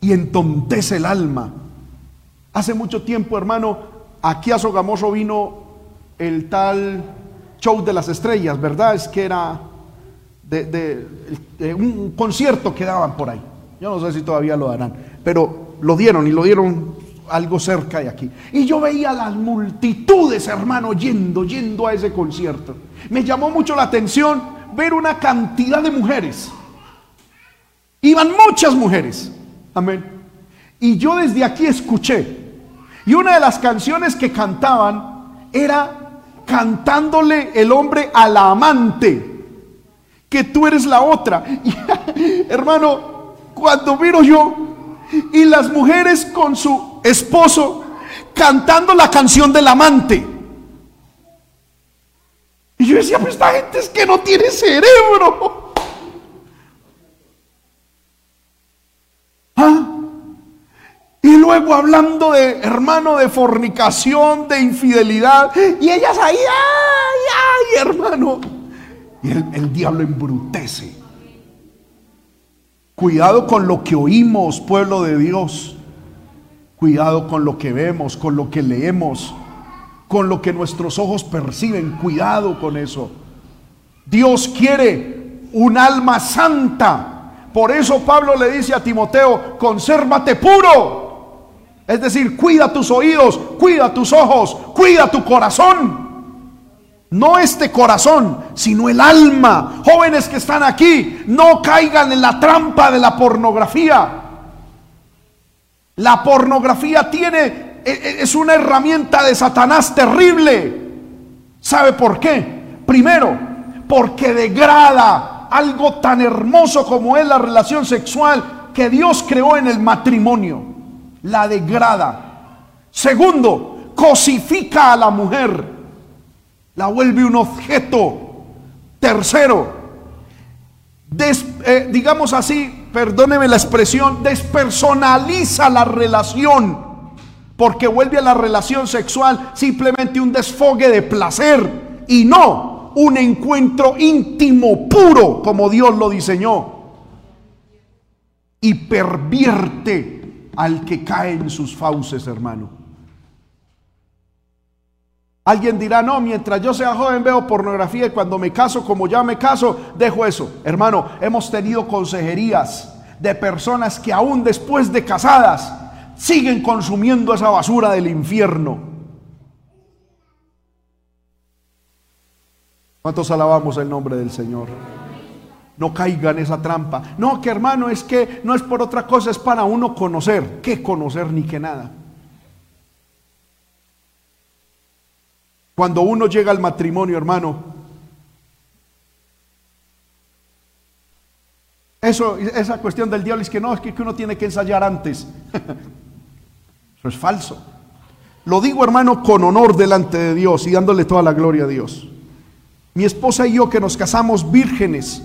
y entontece el alma. Hace mucho tiempo, hermano, aquí a Sogamoso vino el tal show de las estrellas, ¿verdad? Es que era de, un concierto que daban por ahí. Yo no sé si todavía lo darán, pero lo dieron y lo dieron algo cerca de aquí. Y yo veía las multitudes, hermano, yendo, yendo a ese concierto. Me llamó mucho la atención ver una cantidad de mujeres. Iban muchas mujeres. Amén. Y yo desde aquí escuché. Y una de las canciones que cantaban era cantándole el hombre a la amante. Que tú eres la otra. hermano, cuando miro yo y las mujeres con su esposo cantando la canción del amante. Y yo decía, pues esta gente es que no tiene cerebro. Luego hablando de, hermano, de fornicación, de infidelidad. Y ellas ahí, ay, ay, hermano. Y el, el diablo embrutece. Cuidado con lo que oímos, pueblo de Dios. Cuidado con lo que vemos, con lo que leemos con lo que nuestros ojos perciben. Cuidado con eso. Dios quiere un alma santa. Por eso Pablo le dice a Timoteo, consérvate puro. Es decir, cuida tus oídos, cuida tus ojos, cuida tu corazón. No este corazón, sino el alma. Jóvenes que están aquí, no caigan en la trampa de la pornografía. La pornografía tiene e, e, es una herramienta de Satanás terrible. ¿Sabe por qué? Primero, porque degrada algo tan hermoso como es la relación sexual que Dios creó en el matrimonio. La degrada. Segundo, cosifica a la mujer. La vuelve un objeto. Tercero, eh, digamos así, perdóneme la expresión, despersonaliza la relación porque vuelve a la relación sexual simplemente un desfogue de placer y no un encuentro íntimo, puro, como Dios lo diseñó. Y pervierte al que cae en sus fauces, hermano. Alguien dirá, no, mientras yo sea joven veo pornografía y cuando me caso, como ya me caso, dejo eso. Hermano, hemos tenido consejerías de personas que aún después de casadas siguen consumiendo esa basura del infierno. ¿Cuántos alabamos el nombre del Señor? No caigan en esa trampa. No, que hermano, es que no es por otra cosa, es para uno conocer. ¿Qué conocer ni que nada? Cuando uno llega al matrimonio, hermano, eso, esa cuestión del diablo es que no, es que uno tiene que ensayar antes. Eso es falso. Lo digo, hermano, con honor delante de Dios y dándole toda la gloria a Dios. Mi esposa y yo que nos casamos vírgenes,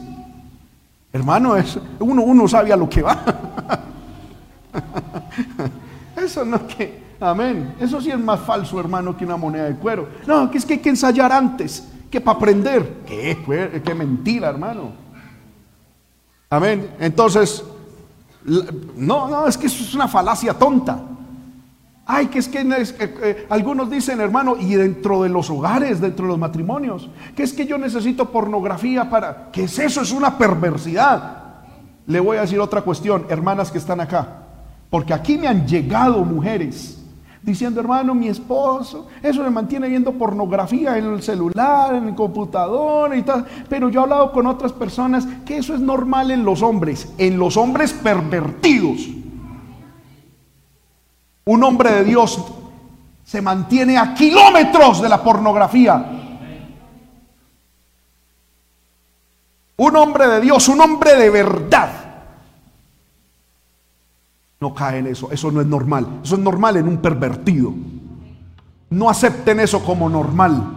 hermano, es, uno, uno sabe a lo que va. Eso no que, amén. Eso sí es más falso, hermano, que una moneda de cuero. No, que es que hay que ensayar antes, que para aprender. Qué, qué mentira, hermano. Amén. Entonces, no, no, es que eso es una falacia tonta. Ay, que es que eh, algunos dicen, hermano, y dentro de los hogares, dentro de los matrimonios, que es que yo necesito pornografía para... ¿Qué es eso? Es una perversidad. Le voy a decir otra cuestión, hermanas que están acá, porque aquí me han llegado mujeres diciendo, hermano, mi esposo, eso le mantiene viendo pornografía en el celular, en el computador y tal. Pero yo he hablado con otras personas que eso es normal en los hombres, en los hombres pervertidos. Un hombre de Dios se mantiene a kilómetros de la pornografía. Un hombre de Dios, un hombre de verdad. No cae en eso. Eso no es normal. Eso es normal en un pervertido. No acepten eso como normal.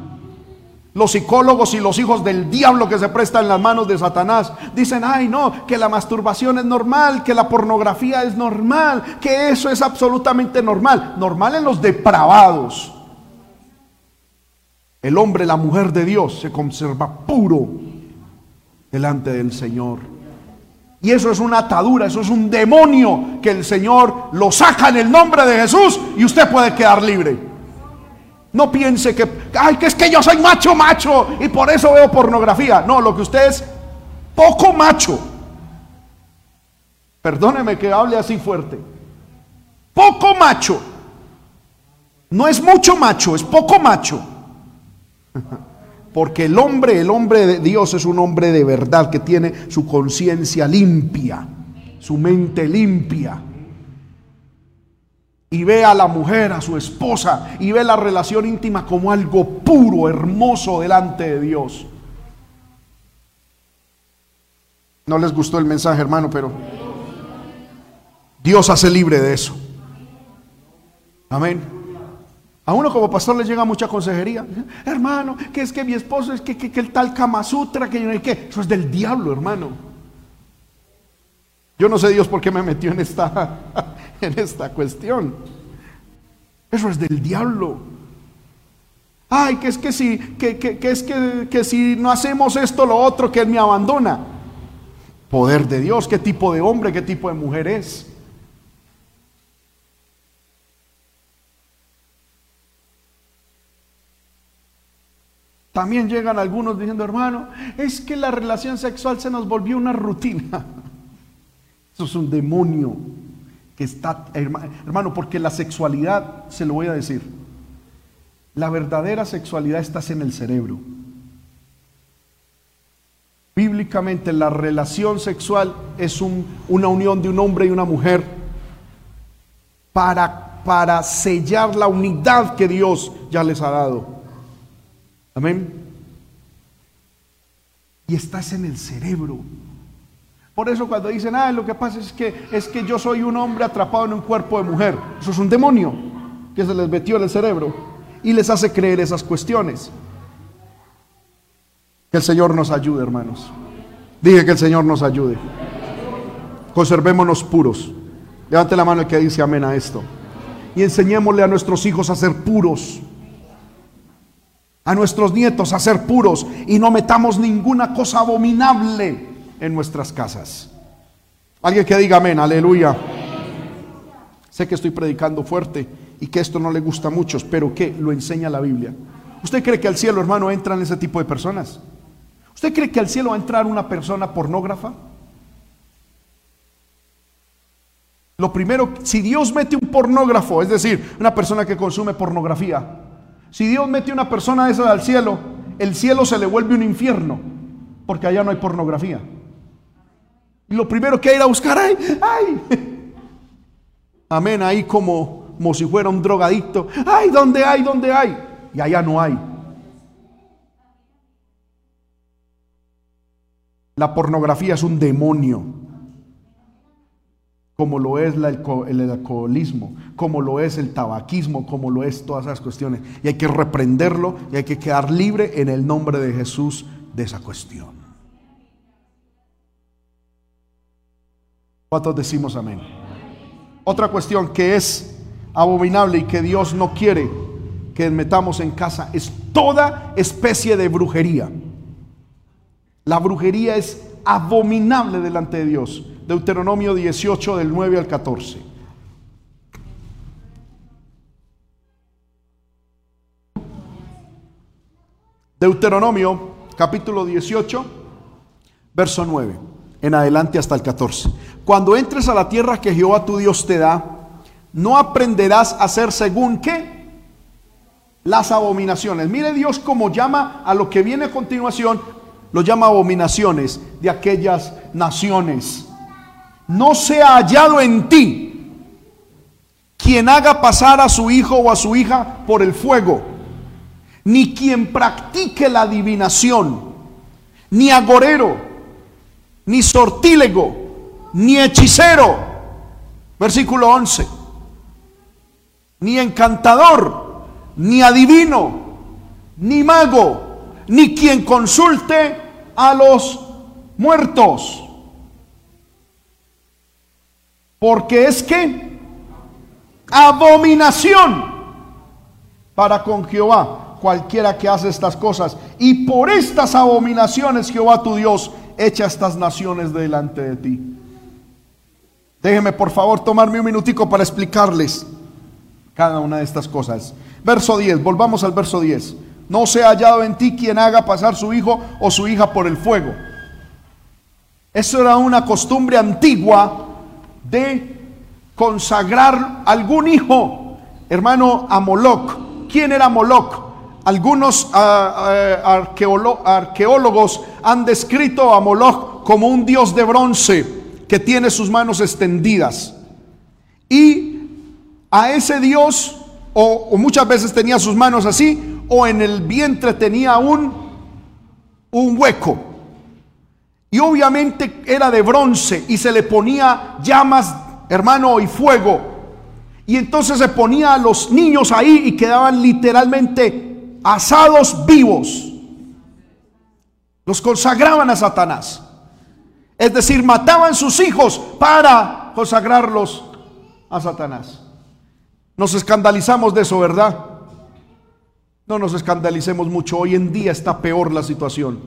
Los psicólogos y los hijos del diablo que se prestan en las manos de Satanás dicen, ay no, que la masturbación es normal, que la pornografía es normal, que eso es absolutamente normal. Normal en los depravados. El hombre, la mujer de Dios se conserva puro delante del Señor. Y eso es una atadura, eso es un demonio que el Señor lo saca en el nombre de Jesús y usted puede quedar libre. No piense que, ay, que es que yo soy macho, macho, y por eso veo pornografía. No, lo que usted es poco macho. Perdóneme que hable así fuerte. Poco macho. No es mucho macho, es poco macho. Porque el hombre, el hombre de Dios es un hombre de verdad que tiene su conciencia limpia, su mente limpia. Y ve a la mujer, a su esposa, y ve la relación íntima como algo puro, hermoso delante de Dios. No les gustó el mensaje, hermano, pero Dios hace libre de eso. Amén. A uno como pastor le llega mucha consejería. Hermano, que es que mi esposo es que, que, el tal Kama Sutra, que no hay que. Eso es del diablo, hermano. Yo no sé Dios por qué me metió en esta, en esta cuestión. Eso es del diablo. Ay, que es que si, que, es que, que si no hacemos esto, lo otro, que Él me abandona. Poder de Dios, qué tipo de hombre, qué tipo de mujer es. También llegan algunos diciendo, hermano, es que la relación sexual se nos volvió una rutina. Eso es un demonio está, hermano, porque la sexualidad, se lo voy a decir, la verdadera sexualidad está en el cerebro. Bíblicamente la relación sexual es una unión de un hombre y una mujer para, para sellar la unidad que Dios ya les ha dado. Amén. Y estás en el cerebro. Por eso cuando dicen, ah, lo que pasa es que es que yo soy un hombre atrapado en un cuerpo de mujer. Eso es un demonio que se les metió en el cerebro y les hace creer esas cuestiones. Que el Señor nos ayude, hermanos. Dije que el Señor nos ayude. Conservémonos puros. Levante la mano el que dice amén a esto. Y enseñémosle a nuestros hijos a ser puros a nuestros nietos a ser puros y no metamos ninguna cosa abominable en nuestras casas. Alguien que diga amén, aleluya. Sé que estoy predicando fuerte y que esto no le gusta a muchos, pero que lo enseña la Biblia. ¿Usted cree que al cielo, hermano, entran ese tipo de personas? ¿Usted cree que al cielo va a entrar una persona pornógrafa? Lo primero, si Dios mete un pornógrafo, es decir, una persona que consume pornografía, si Dios mete una persona esa al cielo, el cielo se le vuelve un infierno, porque allá no hay pornografía. Y lo primero que hay a buscar, ay, ay. Amén, ahí como, como si fuera un drogadicto. Ay, ¿dónde hay? ¿Dónde hay? Y allá no hay. La pornografía es un demonio como lo es el alcoholismo, como lo es el tabaquismo, como lo es todas esas cuestiones. Y hay que reprenderlo y hay que quedar libre en el nombre de Jesús de esa cuestión. ¿Cuántos decimos amén? Otra cuestión que es abominable y que Dios no quiere que metamos en casa es toda especie de brujería. La brujería es abominable delante de Dios. Deuteronomio 18 del 9 al 14. Deuteronomio capítulo 18, verso 9, en adelante hasta el 14. Cuando entres a la tierra que Jehová tu Dios te da, no aprenderás a hacer según qué las abominaciones. Mire Dios cómo llama a lo que viene a continuación, lo llama abominaciones de aquellas naciones no sea hallado en ti quien haga pasar a su hijo o a su hija por el fuego, ni quien practique la adivinación, ni agorero, ni sortílego, ni hechicero. Versículo 11. Ni encantador, ni adivino, ni mago, ni quien consulte a los muertos porque es que abominación para con Jehová cualquiera que hace estas cosas. Y por estas abominaciones Jehová tu Dios echa estas naciones delante de ti. Déjeme por favor tomarme un minutico para explicarles cada una de estas cosas. Verso 10, volvamos al verso 10. No sea hallado en ti quien haga pasar su hijo o su hija por el fuego. Eso era una costumbre antigua de consagrar algún hijo, hermano, a Moloch. ¿Quién era Moloch? Algunos ah, ah, arqueólogos han descrito a Moloch como un dios de bronce que tiene sus manos extendidas. Y a ese dios, o, muchas veces tenía sus manos así, o en el vientre tenía un, un hueco. Y obviamente era de bronce y se le ponía llamas, hermano, y fuego. Y entonces se ponía a los niños ahí y quedaban literalmente asados vivos. Los consagraban a Satanás. Es decir, mataban sus hijos para consagrarlos a Satanás. Nos escandalizamos de eso, ¿verdad? No nos escandalicemos mucho. Hoy en día está peor la situación.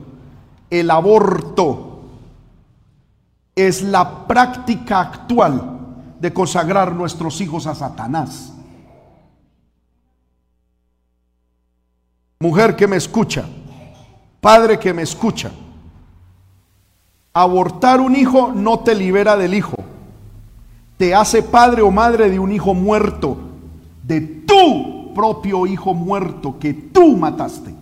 El aborto es la práctica actual de consagrar nuestros hijos a Satanás. Mujer que me escucha, padre que me escucha, abortar un hijo no te libera del hijo, te hace padre o madre de un hijo muerto, de tu propio hijo muerto que tú mataste.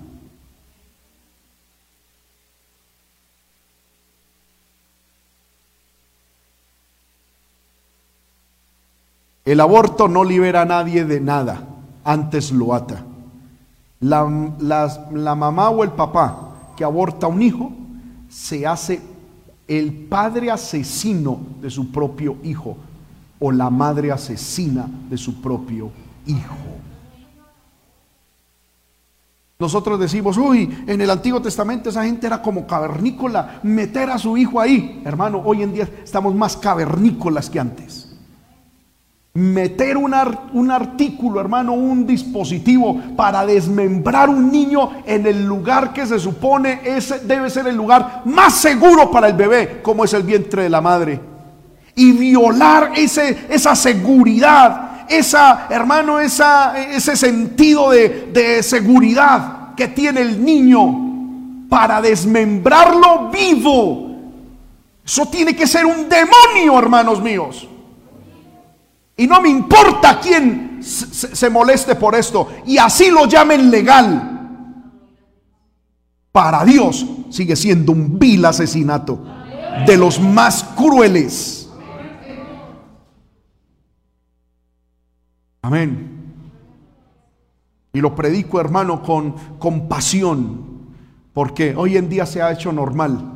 El aborto no libera a nadie de nada, antes lo ata la, la, mamá o el papá que aborta un hijo se hace el padre asesino de su propio hijo o la madre asesina de su propio hijo. Nosotros decimos, uy, en el Antiguo Testamento esa gente era como cavernícola, meter a su hijo ahí. Hermano, hoy en día estamos más cavernícolas que antes meter un, un, artículo, hermano, un dispositivo para desmembrar un niño en el lugar que se supone ese debe ser el lugar más seguro para el bebé, como es el vientre de la madre. Y violar ese, esa seguridad, esa, hermano, esa, ese sentido de, de seguridad que tiene el niño para desmembrarlo vivo. Eso tiene que ser un demonio, hermanos míos. Y no me importa quién se, moleste por esto. Y así lo llamen legal. Para Dios sigue siendo un vil asesinato. De los más crueles. Amén. Y lo predico, hermano, con compasión. Porque hoy en día se ha hecho normal.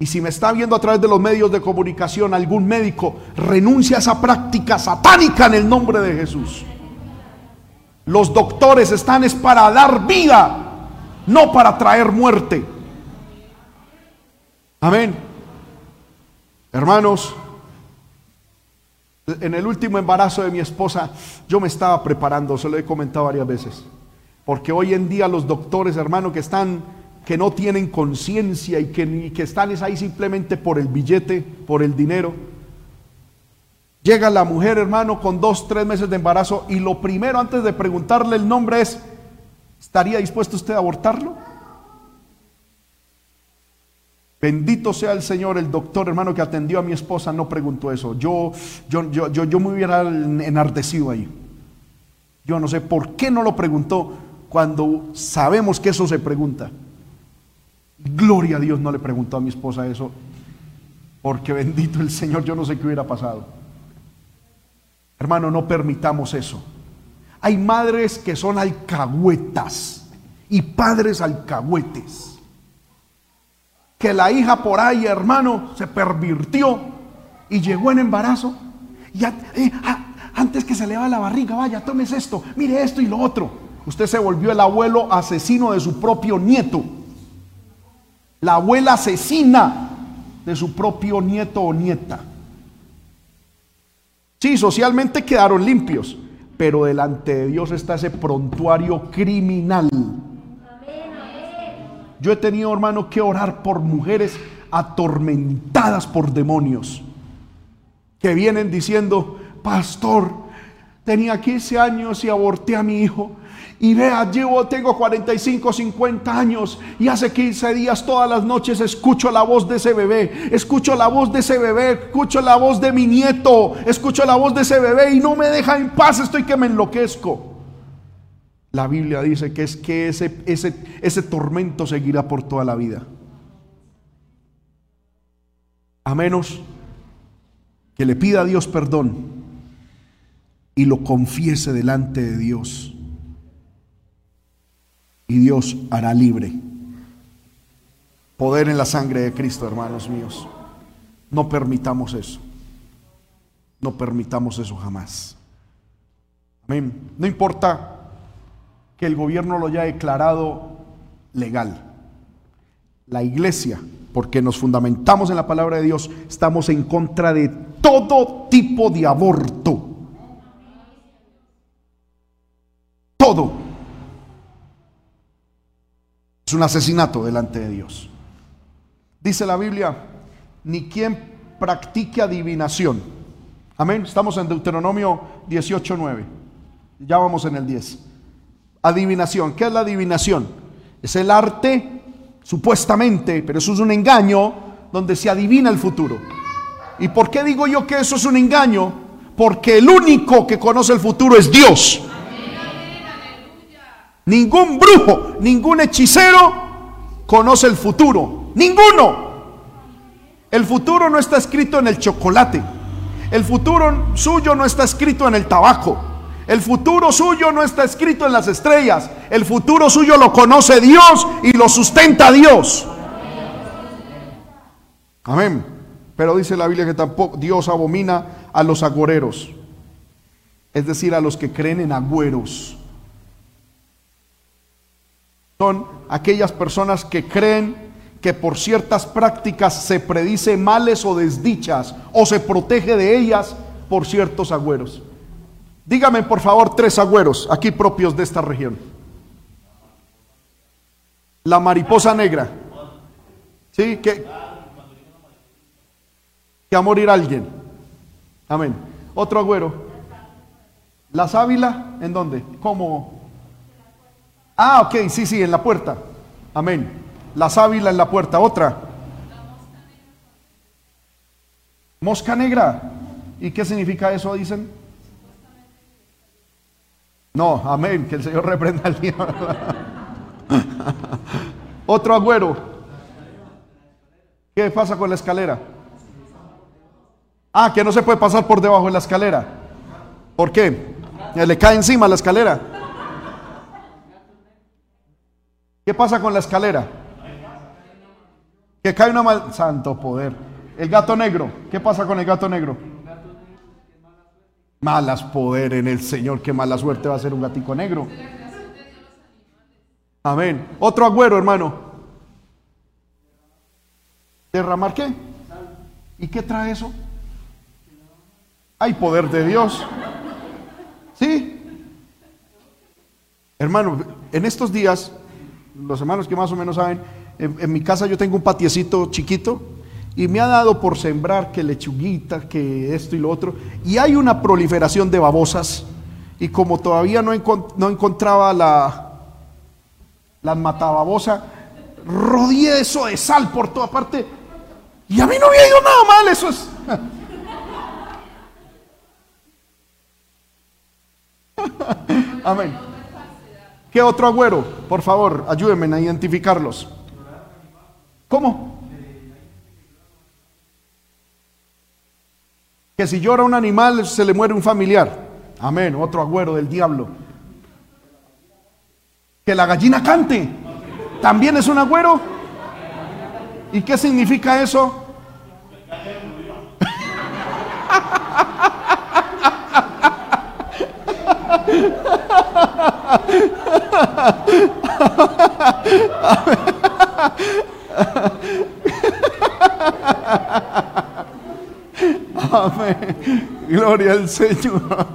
Y si me está viendo a través de los medios de comunicación algún médico, renuncia a esa práctica satánica en el nombre de Jesús. Los doctores están es para dar vida, no para traer muerte. Amén. Hermanos, en el último embarazo de mi esposa, yo me estaba preparando, se lo he comentado varias veces. Porque hoy en día los doctores, hermanos, que están que no tienen conciencia y que, que están ahí simplemente por el billete, por el dinero. Llega la mujer, hermano, con dos, tres meses de embarazo y lo primero antes de preguntarle el nombre es, ¿estaría dispuesto usted a abortarlo? Bendito sea el Señor, el doctor hermano que atendió a mi esposa no preguntó eso. Yo, yo, yo, yo, yo me hubiera enardecido ahí. Yo no sé por qué no lo preguntó cuando sabemos que eso se pregunta. Gloria a Dios, no le preguntó a mi esposa eso, porque bendito el Señor, yo no sé qué hubiera pasado. Hermano, no permitamos eso. Hay madres que son alcahuetas y padres alcahuetes. Que la hija por ahí, hermano, se pervirtió y llegó en embarazo. Ya, eh, antes que se le va la barriga, vaya, tomes esto, mire esto y lo otro. Usted se volvió el abuelo asesino de su propio nieto. La abuela asesina de su propio nieto o nieta. Sí, socialmente quedaron limpios, pero delante de Dios está ese prontuario criminal. Yo he tenido, hermano, que orar por mujeres atormentadas por demonios que vienen diciendo, pastor, tenía 15 años y aborté a mi hijo y vea, llevo, tengo 45, 50 años y hace 15 días todas las noches escucho la voz de ese bebé, escucho la voz de ese bebé, escucho la voz de mi nieto, escucho la voz de ese bebé y no me deja en paz, estoy que me enloquezco. la Biblia dice que es que ese, ese, ese tormento seguirá por toda la vida. A menos que le pida a Dios perdón y lo confiese delante de Dios. Y Dios hará libre. Poder en la sangre de Cristo, hermanos míos. No permitamos eso. No permitamos eso jamás. Amén. No importa que el gobierno lo haya declarado legal. La iglesia, porque nos fundamentamos en la palabra de Dios, estamos en contra de todo tipo de aborto. Todo. Es un asesinato delante de Dios. Dice la Biblia, ni quien practique adivinación. Amén. Estamos en Deuteronomio 18:9. Ya vamos en el 10. Adivinación. ¿Qué es la adivinación? Es el arte, supuestamente, pero eso es un engaño, donde se adivina el futuro. ¿Y por qué digo yo que eso es un engaño? Porque el único que conoce el futuro es Dios. Ningún brujo, ningún hechicero conoce el futuro. Ninguno. El futuro no está escrito en el chocolate. El futuro suyo no está escrito en el tabaco. El futuro suyo no está escrito en las estrellas. El futuro suyo lo conoce Dios y lo sustenta Dios. Amén. Pero dice la Biblia que tampoco Dios abomina a los agoreros. Es decir, a los que creen en agüeros. Son aquellas personas que creen que por ciertas prácticas se predice males o desdichas o se protege de ellas por ciertos agüeros. Dígame por favor tres agüeros aquí propios de esta región. La mariposa negra. ¿Sí? Que, que a morir alguien. Amén. Otro agüero. La sábila, ¿en dónde? ¿Cómo? Ah, ok, sí, sí, en la puerta. Amén. La sábila en la puerta. Otra. Mosca negra. ¿Y qué significa eso, dicen? No, amén, que el Señor reprenda al diablo. Otro agüero. ¿Qué pasa con la escalera? Ah, que no se puede pasar por debajo de la escalera. ¿Por qué? Le cae encima la escalera. ¿Qué pasa con la escalera? Que cae una mal... Santo poder. El gato negro. ¿Qué pasa con el gato negro? Malas poder en el Señor, qué mala suerte va a ser un gatico negro. Amén. Otro agüero, hermano. ¿Derramar qué? ¿Y qué trae eso? Hay poder de Dios. ¿Sí? Hermano, en estos días, los hermanos que más o menos saben, en, mi casa yo tengo un patiecito chiquito y me ha dado por sembrar que lechuguita, que esto y lo otro. Y hay una proliferación de babosas. Y como todavía no, no encontraba la, la matababosa, rodeé eso de sal por toda parte. Y a mí no había ido nada mal, eso es. Amén. ¿Qué otro agüero? Por favor, ayúdenme a identificarlos. ¿Cómo? Que si llora un animal se le muere un familiar. Amén. Otro agüero del diablo. Que la gallina cante. También es un agüero. ¿Y qué significa eso? Amén. Gloria al Señor.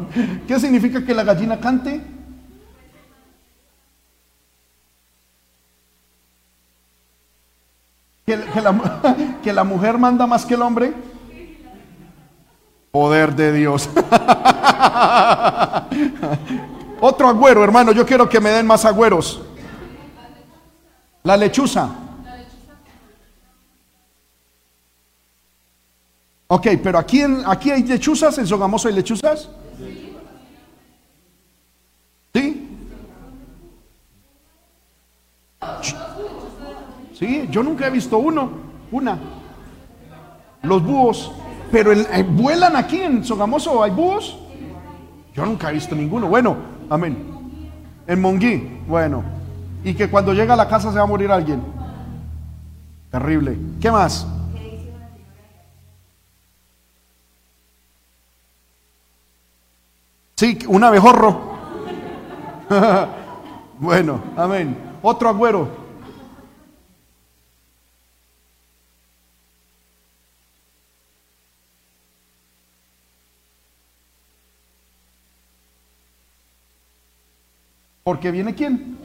¿Qué significa que la gallina cante? ¿Que, la, que la mujer manda más que el hombre. Poder de Dios. Otro agüero, hermano, yo quiero que me den más agüeros. La lechuza. Ok, pero aquí, en, aquí hay lechuzas, en Sogamoso hay lechuzas. ¿Sí? Sí, yo nunca he visto uno, una. Los búhos, pero el, eh, vuelan aquí en Sogamoso, ¿hay búhos? Yo nunca he visto ninguno. Bueno, amén. En Monguí, bueno. Y que cuando llega a la casa se va a morir alguien. Terrible. ¿Qué más? Sí, un abejorro. bueno, amén. Otro agüero. Porque viene quién?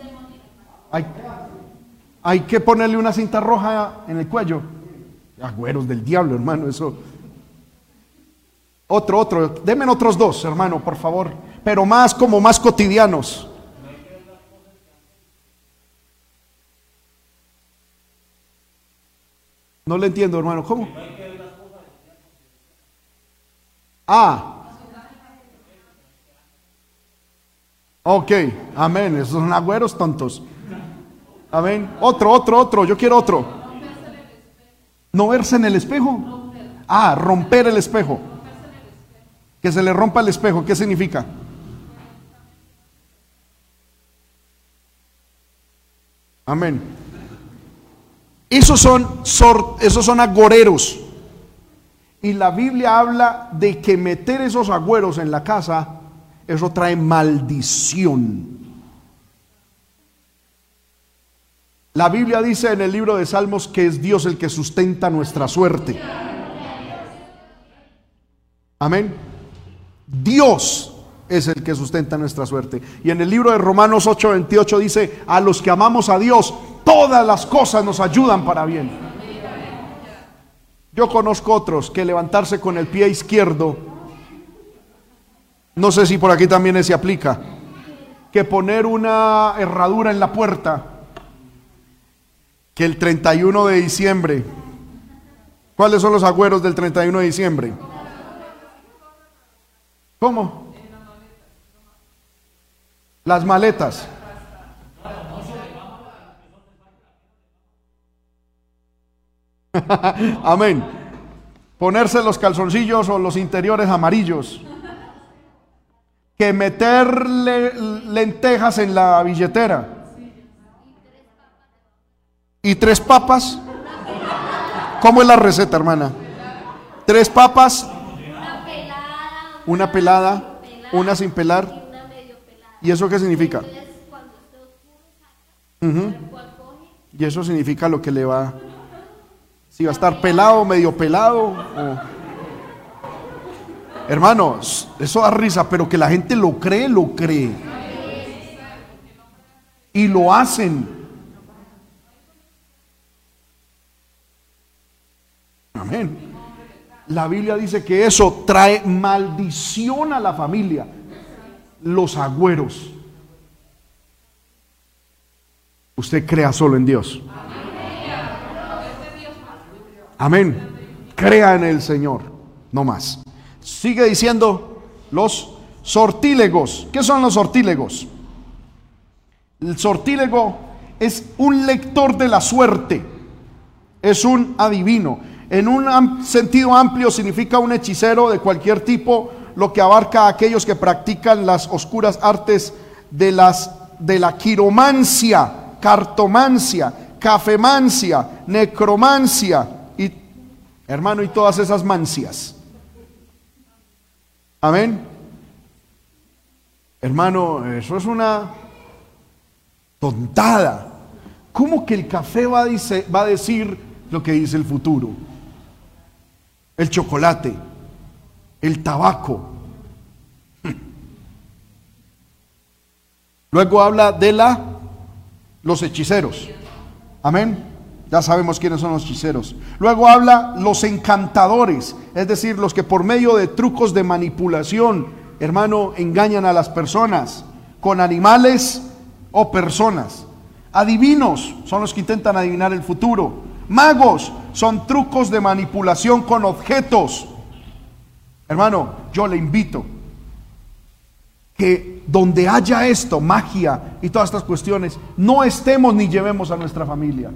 Hay, hay que ponerle una cinta roja en el cuello. Agüeros del diablo, hermano, eso. Otro, otro. Denme otros dos, hermano, por favor. Pero más como más cotidianos. No le entiendo, hermano. ¿Cómo? Ah. Ok, amén. Esos son agüeros tontos. Amén. Otro, otro, otro. Yo quiero otro. No verse en el espejo. Ah, romper el espejo. Que se le rompa el espejo, ¿qué significa? Amén. Esos son, esos son agoreros. Y la Biblia habla de que meter esos agüeros en la casa, eso trae maldición. La Biblia dice en el libro de Salmos que es Dios el que sustenta nuestra suerte. Amén. Dios es el que sustenta nuestra suerte. Y en el libro de Romanos 8:28 dice, a los que amamos a Dios, todas las cosas nos ayudan para bien. Yo conozco otros que levantarse con el pie izquierdo, no sé si por aquí también se aplica, que poner una herradura en la puerta, que el 31 de diciembre, ¿cuáles son los agüeros del 31 de diciembre? ¿Cómo? Las maletas. Amén. Ponerse los calzoncillos o los interiores amarillos. Que meterle lentejas en la billetera. Y tres papas. ¿Cómo es la receta, hermana? Tres papas, una pelada, una sin pelar. ¿Y eso qué significa? Y eso significa lo que le va. Si va a estar pelado, medio pelado. Hermanos, eso da risa, pero que la gente lo cree, lo cree. Y lo hacen. Amén. La Biblia dice que eso trae maldición a la familia. Los agüeros. Usted crea solo en Dios. Amén. Crea en el Señor. No más. Sigue diciendo los sortílegos. ¿Qué son los sortílegos? El sortílego es un lector de la suerte. Es un adivino. En un sentido amplio significa un hechicero de cualquier tipo, lo que abarca a aquellos que practican las oscuras artes de, las, de la quiromancia, cartomancia, cafemancia, necromancia y hermano y todas esas mancias. Amén. Hermano, eso es una tontada. ¿Cómo que el café va a decir lo que dice el futuro? el chocolate, el tabaco. Luego habla de la los hechiceros. Amén. Ya sabemos quiénes son los hechiceros. Luego habla los encantadores, es decir, los que por medio de trucos de manipulación, hermano, engañan a las personas con animales o personas. Adivinos son los que intentan adivinar el futuro. Magos son trucos de manipulación con objetos. Hermano, yo le invito que donde haya esto, magia y todas estas cuestiones, no estemos ni llevemos a nuestra familia.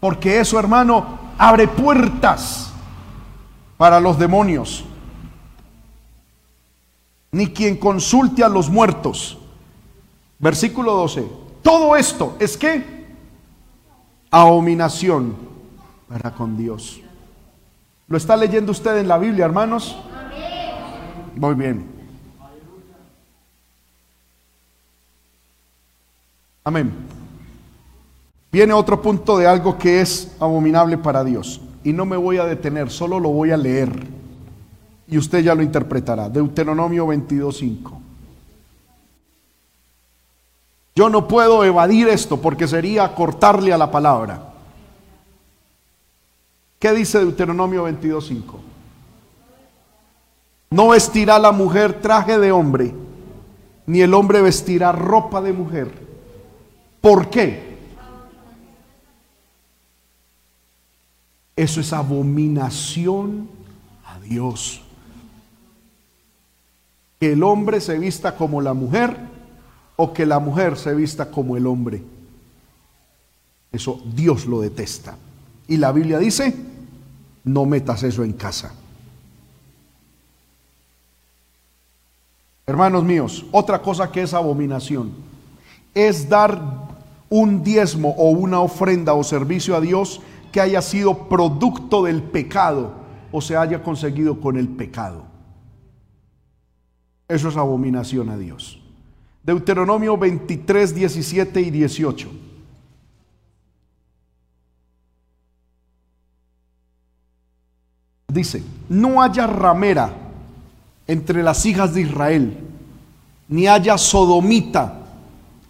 Porque eso, hermano, abre puertas para los demonios. Ni quien consulte a los muertos. Versículo 12. Todo esto es que abominación para con Dios. ¿Lo está leyendo usted en la Biblia, hermanos? Muy bien. Amén. Viene otro punto de algo que es abominable para Dios. Y no me voy a detener, solo lo voy a leer. Y usted ya lo interpretará. Deuteronomio 22.5. Yo no puedo evadir esto porque sería cortarle a la palabra. ¿Qué dice Deuteronomio 22.5? No vestirá la mujer traje de hombre, ni el hombre vestirá ropa de mujer. ¿Por qué? Eso es abominación a Dios. Que el hombre se vista como la mujer o que la mujer se vista como el hombre. Eso Dios lo detesta. Y la Biblia dice, no metas eso en casa. Hermanos míos, otra cosa que es abominación es dar un diezmo o una ofrenda o servicio a Dios que haya sido producto del pecado o se haya conseguido con el pecado. Eso es abominación a Dios. Deuteronomio 23, 17 y 18. Dice, no haya ramera entre las hijas de Israel, ni haya sodomita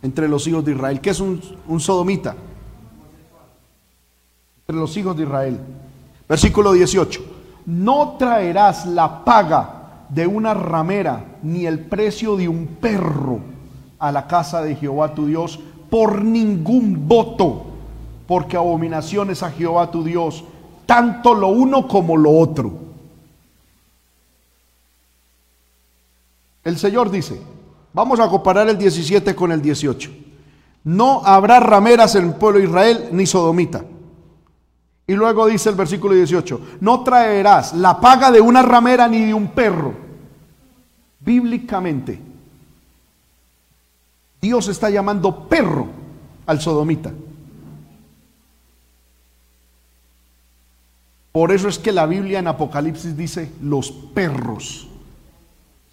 entre los hijos de Israel. ¿Qué es un, un sodomita? Los hijos de Israel. Versículo 18. No traerás la paga de una ramera, ni el precio de un perro a la casa de Jehová tu Dios por ningún voto, porque abominación es a Jehová tu Dios tanto lo uno como lo otro. El Señor dice, vamos a comparar el 17 con el 18. No habrá rameras en el pueblo de Israel ni sodomita. Y luego dice el versículo 18, no traerás la paga de una ramera ni de un perro. Bíblicamente, Dios está llamando perro al sodomita. Por eso es que la Biblia en Apocalipsis dice, los perros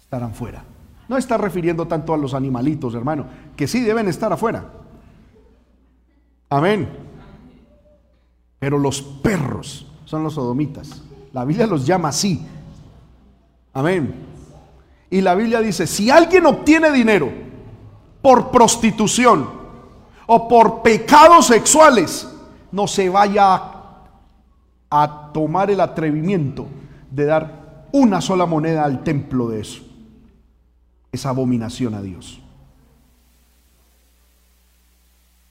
estarán fuera. No está refiriendo tanto a los animalitos, hermano, que sí deben estar afuera. Amén. Pero los perros son los sodomitas. La Biblia los llama así. Amén. Y la Biblia dice, si alguien obtiene dinero por prostitución o por pecados sexuales, no se vaya a a tomar el atrevimiento de dar una sola moneda al templo de eso. Es abominación a Dios.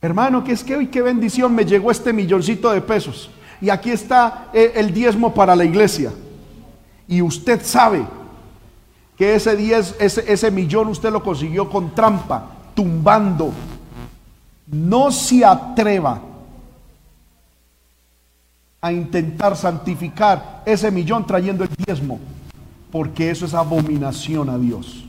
Hermano, que es que hoy qué bendición me llegó este milloncito de pesos. Y aquí está eh, el diezmo para la iglesia. Y usted sabe que ese, diez, ese, ese millón usted lo consiguió con trampa, tumbando. No se atreva a intentar santificar ese millón trayendo el diezmo, porque eso es abominación a Dios.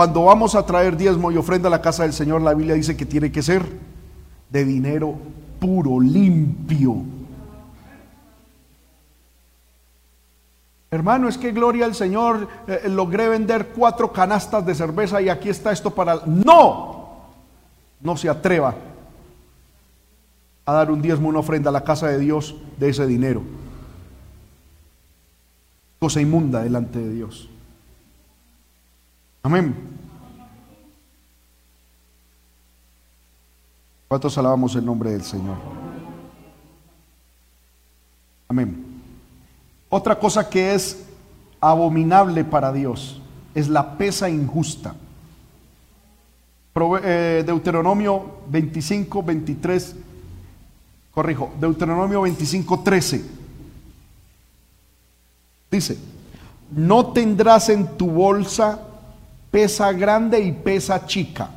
Cuando vamos a traer diezmo y ofrenda a la casa del Señor, la Biblia dice que tiene que ser de dinero puro, limpio. Hermano, es que gloria al Señor, eh, logré vender cuatro canastas de cerveza y aquí está esto para... No, no se atreva a dar un diezmo, una ofrenda a la casa de Dios de ese dinero. Cosa inmunda delante de Dios. Amén. ¿Cuántos alabamos el nombre del Señor? Amén. Otra cosa que es abominable para Dios es la pesa injusta. Eh, Deuteronomio 25, 23 corrijo, Deuteronomio 25, 13. Dice, no tendrás en tu bolsa pesa grande y pesa chica,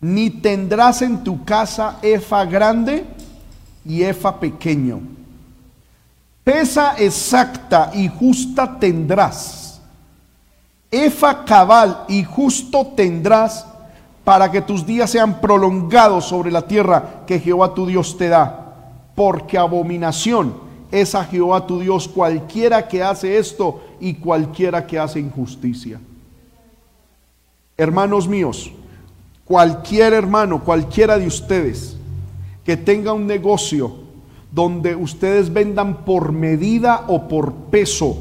ni tendrás en tu casa efa grande y efa pequeño. Pesa exacta y justa tendrás. Efa cabal y justo tendrás para que tus días sean prolongados sobre la tierra que Jehová tu Dios te da. Porque abominación es a Jehová tu Dios cualquiera que hace esto y cualquiera que hace injusticia. Hermanos míos, cualquier hermano, cualquiera de ustedes que tenga un negocio donde ustedes vendan por medida o por peso,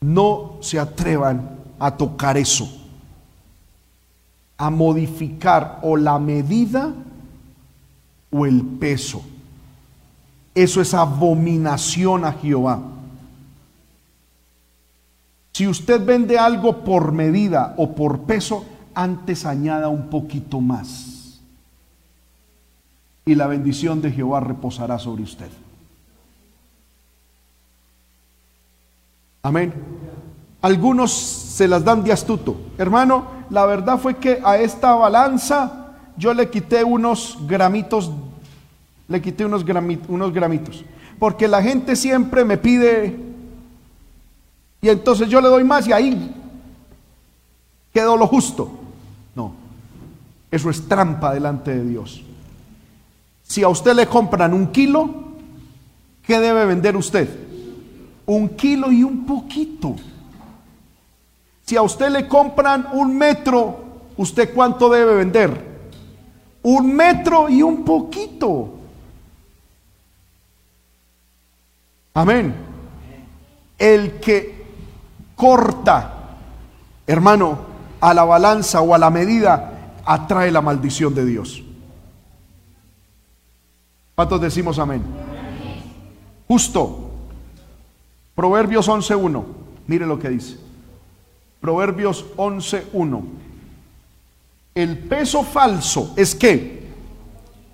no se atrevan a tocar eso, a modificar o la medida o el peso. Eso es abominación a Jehová. Si usted vende algo por medida o por peso, antes añada un poquito más. Y la bendición de Jehová reposará sobre usted. Amén. Algunos se las dan de astuto. Hermano, la verdad fue que a esta balanza yo le quité unos gramitos, le quité unos, unos gramitos. Porque la gente siempre me pide, y entonces yo le doy más y ahí quedó lo justo. No, eso es trampa delante de Dios. Si a usted le compran un kilo, ¿qué debe vender usted? Un kilo y un poquito. Si a usted le compran un metro, ¿usted cuánto debe vender? Un metro y un poquito. Amén. El que corta, hermano, a la balanza o a la medida, atrae la maldición de Dios. ¿Cuántos decimos amén? Justo. Proverbios 11.1. Mire lo que dice. Proverbios 11.1. El peso falso es que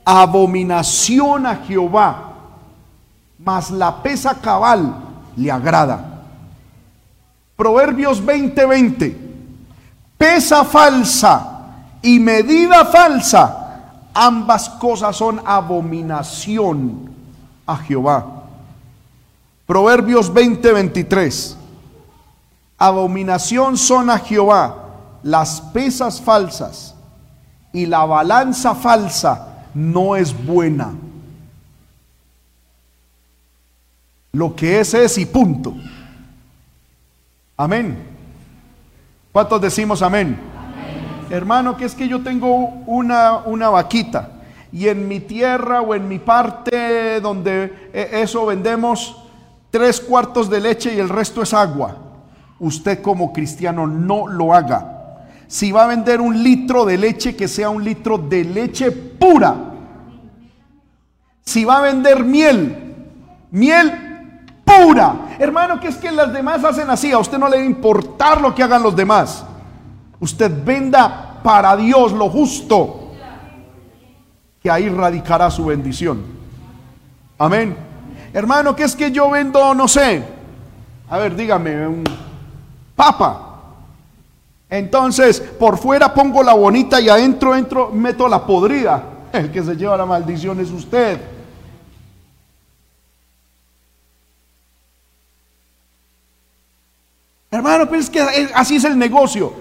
abominación a Jehová, mas la pesa cabal le agrada. Proverbios 20:20. Pesa falsa y medida falsa, ambas cosas son abominación a Jehová. Proverbios 20:23. Abominación son a Jehová las pesas falsas y la balanza falsa no es buena. Lo que es es y punto. Amén. ¿Cuántos decimos amén? Hermano, que es que yo tengo una, una vaquita y en mi tierra o en mi parte donde eh, eso vendemos tres cuartos de leche y el resto es agua usted como cristiano no lo haga. Si va a vender un litro de leche, que sea un litro de leche pura. Si va a vender miel, miel pura. Hermano, que es que las demás hacen así. A usted no le debe importar lo que hagan los demás. Usted venda para Dios lo justo. Que ahí radicará su bendición. Amén. Hermano, que es que yo vendo, no sé. A ver, dígame, un papa. Entonces, por fuera pongo la bonita y adentro entro, meto la podrida. El que se lleva la maldición es usted. Hermano, pues es que así es el negocio.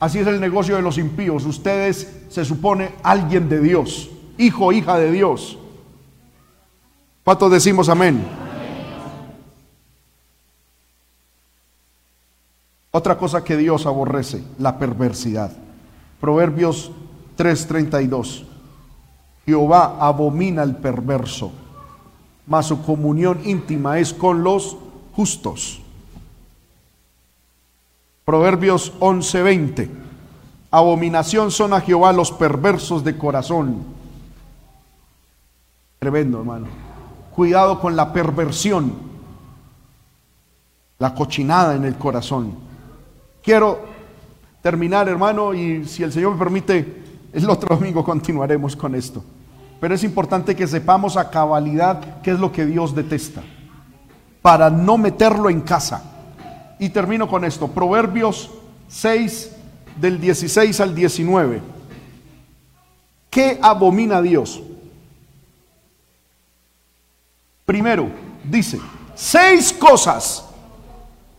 Así es el negocio de los impíos. Ustedes se supone alguien de Dios, hijo, hija de Dios. ¿Cuántos decimos amén? Otra cosa que Dios aborrece, la perversidad. Proverbios 3:32. Jehová abomina al perverso, mas su comunión íntima es con los justos. Proverbios 11:20. Abominación son a Jehová los perversos de corazón. Tremendo, hermano. Cuidado con la perversión, la cochinada en el corazón. Quiero terminar, hermano, y si el Señor me permite, el otro domingo continuaremos con esto. Pero es importante que sepamos a cabalidad qué es lo que Dios detesta, para no meterlo en casa. Y termino con esto, Proverbios 6, del 16 al 19. ¿Qué abomina Dios? Primero, dice, seis cosas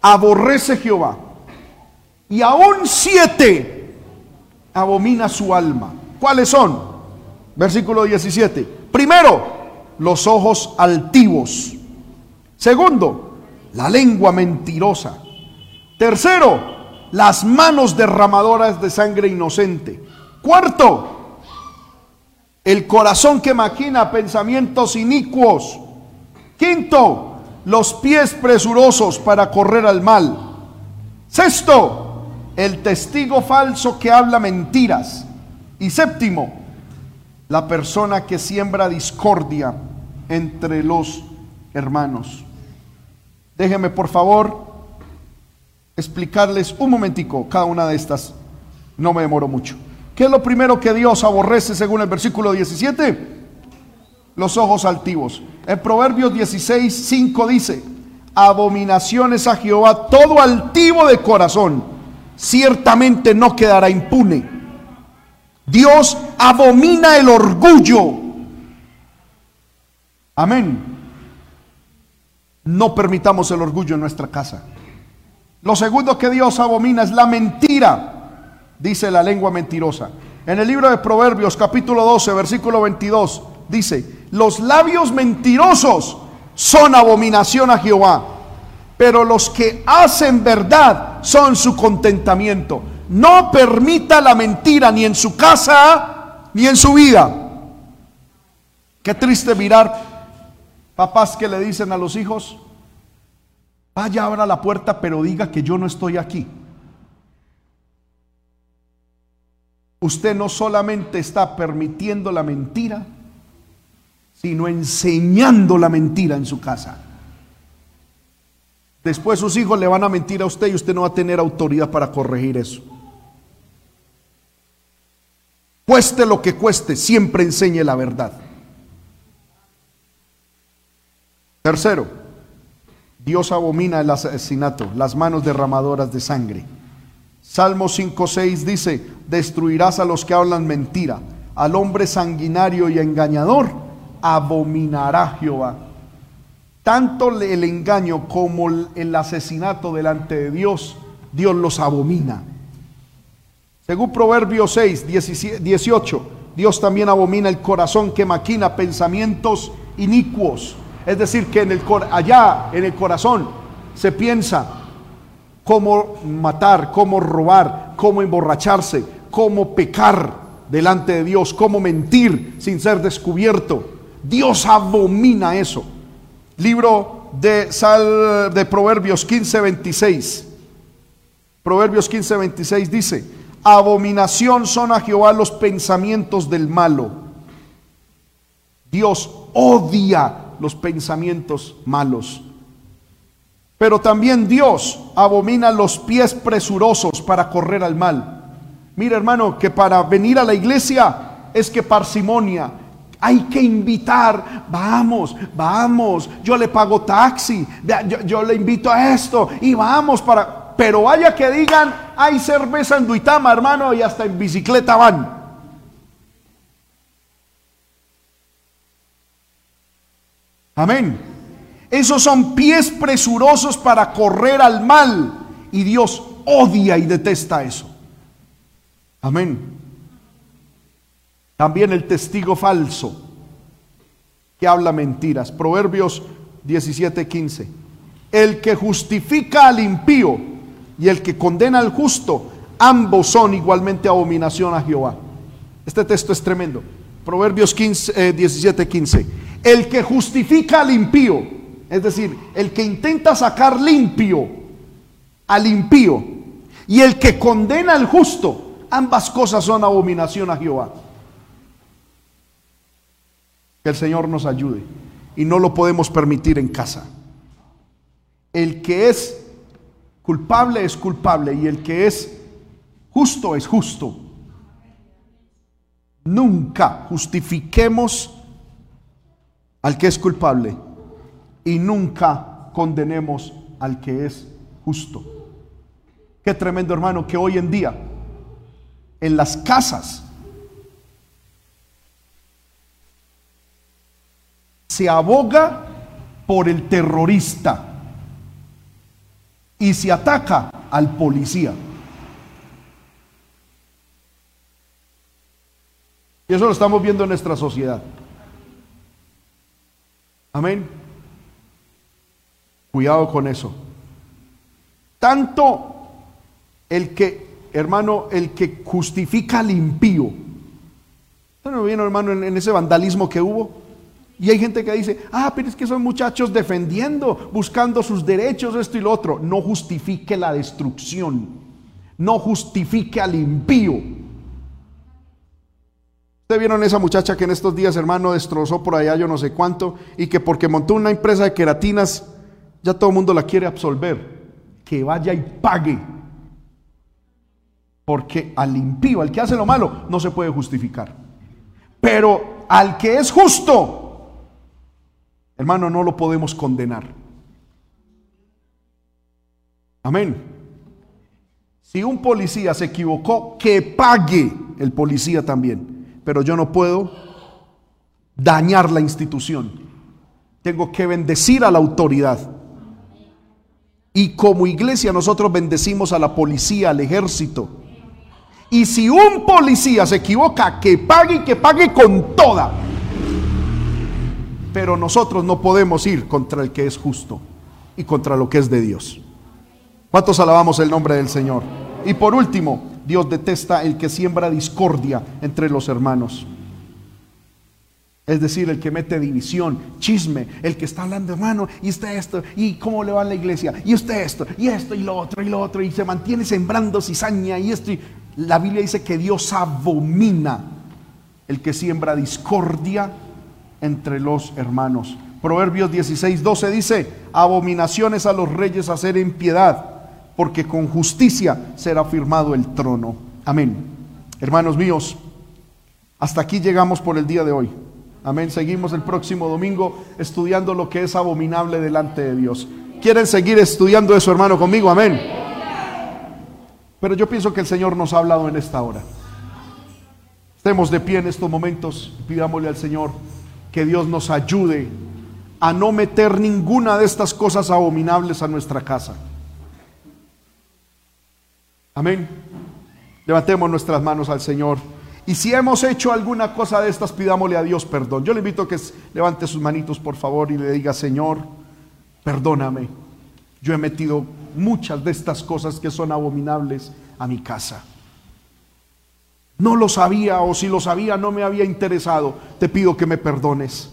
aborrece Jehová y aún siete abomina su alma. ¿Cuáles son? Versículo 17. Primero, los ojos altivos. Segundo, la lengua mentirosa. Tercero, las manos derramadoras de sangre inocente. Cuarto, el corazón que maquina pensamientos inicuos. Quinto, los pies presurosos para correr al mal. Sexto, el testigo falso que habla mentiras. Y séptimo, la persona que siembra discordia entre los hermanos. Déjenme por favor explicarles un momentico cada una de estas. No me demoro mucho. ¿Qué es lo primero que Dios aborrece según el versículo 17? Los ojos altivos. En Proverbios 16, 5 dice, abominaciones a Jehová todo altivo de corazón, ciertamente no quedará impune. Dios abomina el orgullo. Amén. No permitamos el orgullo en nuestra casa. Lo segundo que Dios abomina es la mentira, dice la lengua mentirosa. En el libro de Proverbios capítulo 12, versículo 22, dice, los labios mentirosos son abominación a Jehová, pero los que hacen verdad son su contentamiento. No permita la mentira ni en su casa ni en su vida. Qué triste mirar papás que le dicen a los hijos, vaya, abra la puerta, pero diga que yo no estoy aquí. Usted no solamente está permitiendo la mentira, sino enseñando la mentira en su casa. Después sus hijos le van a mentir a usted y usted no va a tener autoridad para corregir eso. Cueste lo que cueste, siempre enseñe la verdad. Tercero, Dios abomina el asesinato, las manos derramadoras de sangre. Salmo 5.6 dice, destruirás a los que hablan mentira, al hombre sanguinario y engañador, abominará Jehová. Tanto el engaño como el asesinato delante de Dios, Dios los abomina. Según Proverbios 6, 18, Dios también abomina el corazón que maquina pensamientos inicuos. Es decir, que en el, allá en el corazón se piensa cómo matar, cómo robar, cómo emborracharse, cómo pecar delante de Dios, cómo mentir sin ser descubierto. Dios abomina eso. Libro de, Sal, de Proverbios 15, 26. Proverbios 15, 26 dice, abominación son a Jehová los pensamientos del malo. Dios odia los pensamientos malos. Pero también Dios abomina los pies presurosos para correr al mal. Mira hermano, que para venir a la iglesia es que parsimonia. Hay que invitar, vamos, vamos, yo le pago taxi, yo, le invito a esto y vamos para... Pero vaya que digan, hay cerveza en Duitama, hermano, y hasta en bicicleta van. Amén. Esos son pies presurosos para correr al mal. Y Dios odia y detesta eso. Amén. También el testigo falso que habla mentiras. Proverbios 17:15. El que justifica al impío y el que condena al justo, ambos son igualmente abominación a Jehová. Este texto es tremendo. Proverbios 15, 17, 15. El que justifica al impío, es decir, el que intenta sacar limpio al impío y el que condena al justo, ambas cosas son abominación a Jehová. Que el Señor nos ayude y no lo podemos permitir en casa. El que es culpable es culpable y el que es justo es justo. Nunca justifiquemos al que es culpable y nunca condenemos al que es justo. Qué tremendo hermano que hoy en día en las casas. Se aboga por el terrorista y se ataca al policía. Y eso lo estamos viendo en nuestra sociedad. Amén. Cuidado con eso. Tanto el que, hermano, el que justifica al impío. ¿No vieron, hermano, en, ese vandalismo que hubo? Y hay gente que dice, ah, pero es que son muchachos defendiendo, buscando sus derechos, esto y lo otro. No justifique la destrucción. No justifique al impío. Ustedes vieron esa muchacha que en estos días, hermano, destrozó por allá yo no sé cuánto y que porque montó una empresa de queratinas, ya todo el mundo la quiere absolver. Que vaya y pague. Porque al impío, al que hace lo malo, no se puede justificar. Pero al que es justo, hermano, no lo podemos condenar. Amén. Si un policía se equivocó, que pague el policía también pero yo no puedo dañar la institución. Tengo que bendecir a la autoridad. Y como iglesia nosotros bendecimos a la policía, al ejército. Y si un policía se equivoca, que pague y que pague con toda. Pero nosotros no podemos ir contra el que es justo y contra lo que es de Dios. ¿Cuántos alabamos el nombre del Señor? Y por último, Dios detesta el que siembra discordia entre los hermanos. Es decir, el que mete división, chisme, el que está hablando, hermano, y usted esto, y cómo le va a la iglesia, y usted esto, y esto, y lo otro, y lo otro, y se mantiene sembrando cizaña, y esto. la Biblia dice que Dios abomina el que siembra discordia entre los hermanos. Proverbios 16, 12 dice, abominaciones a los reyes hacer impiedad porque con justicia será firmado el trono. Amén. Hermanos míos, hasta aquí llegamos por el día de hoy. Amén. Seguimos el próximo domingo estudiando lo que es abominable delante de Dios. ¿Quieren seguir estudiando eso, hermano, conmigo? Amén. Pero yo pienso que el Señor nos ha hablado en esta hora. Estemos de pie en estos momentos y pidámosle al Señor que Dios nos ayude a no meter ninguna de estas cosas abominables a nuestra casa. Amén. Levantemos nuestras manos al Señor. Y si hemos hecho alguna cosa de estas, pidámosle a Dios perdón. Yo le invito a que levante sus manitos, por favor, y le diga, Señor, perdóname. Yo he metido muchas de estas cosas que son abominables a mi casa. No lo sabía o si lo sabía no me había interesado. Te pido que me perdones.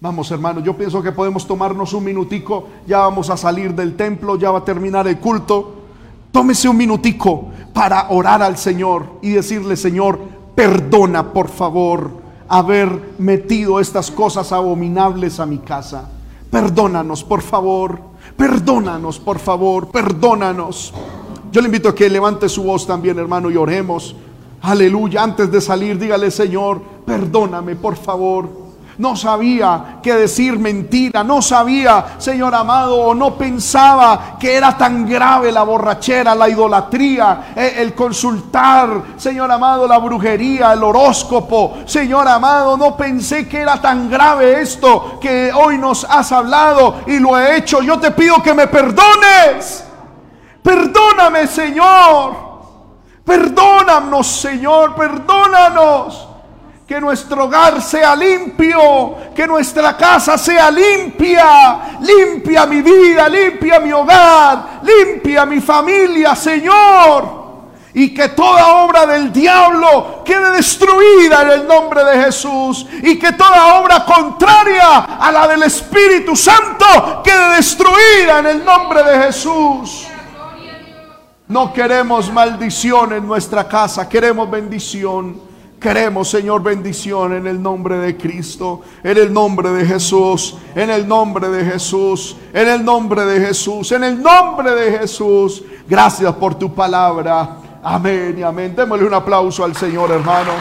Vamos hermano, yo pienso que podemos tomarnos un minutico, ya vamos a salir del templo, ya va a terminar el culto. Tómese un minutico para orar al Señor y decirle, Señor, perdona por favor haber metido estas cosas abominables a mi casa. Perdónanos, por favor. Perdónanos, por favor. Perdónanos. Yo le invito a que levante su voz también, hermano, y oremos. Aleluya. Antes de salir, dígale, Señor, perdóname, por favor no sabía qué decir mentira, no sabía, Señor amado, o no pensaba que era tan grave la borrachera, la idolatría, eh, el consultar, Señor amado, la brujería, el horóscopo. Señor amado, no pensé que era tan grave esto que hoy nos has hablado y lo he hecho. Yo te pido que me perdones. Perdóname, Señor. Perdónanos, Señor, perdónanos. Que nuestro hogar sea limpio, que nuestra casa sea limpia. Limpia mi vida, limpia mi hogar, limpia mi familia, Señor. Y que toda obra del diablo quede destruida en el nombre de Jesús. Y que toda obra contraria a la del Espíritu Santo quede destruida en el nombre de Jesús. No queremos maldición en nuestra casa, queremos bendición. Queremos, Señor, bendición en el nombre de Cristo, en el nombre de Jesús, en el nombre de Jesús, en el nombre de Jesús, en el nombre de Jesús. Gracias por tu palabra. Amén y amén. Démosle un aplauso al Señor, hermano.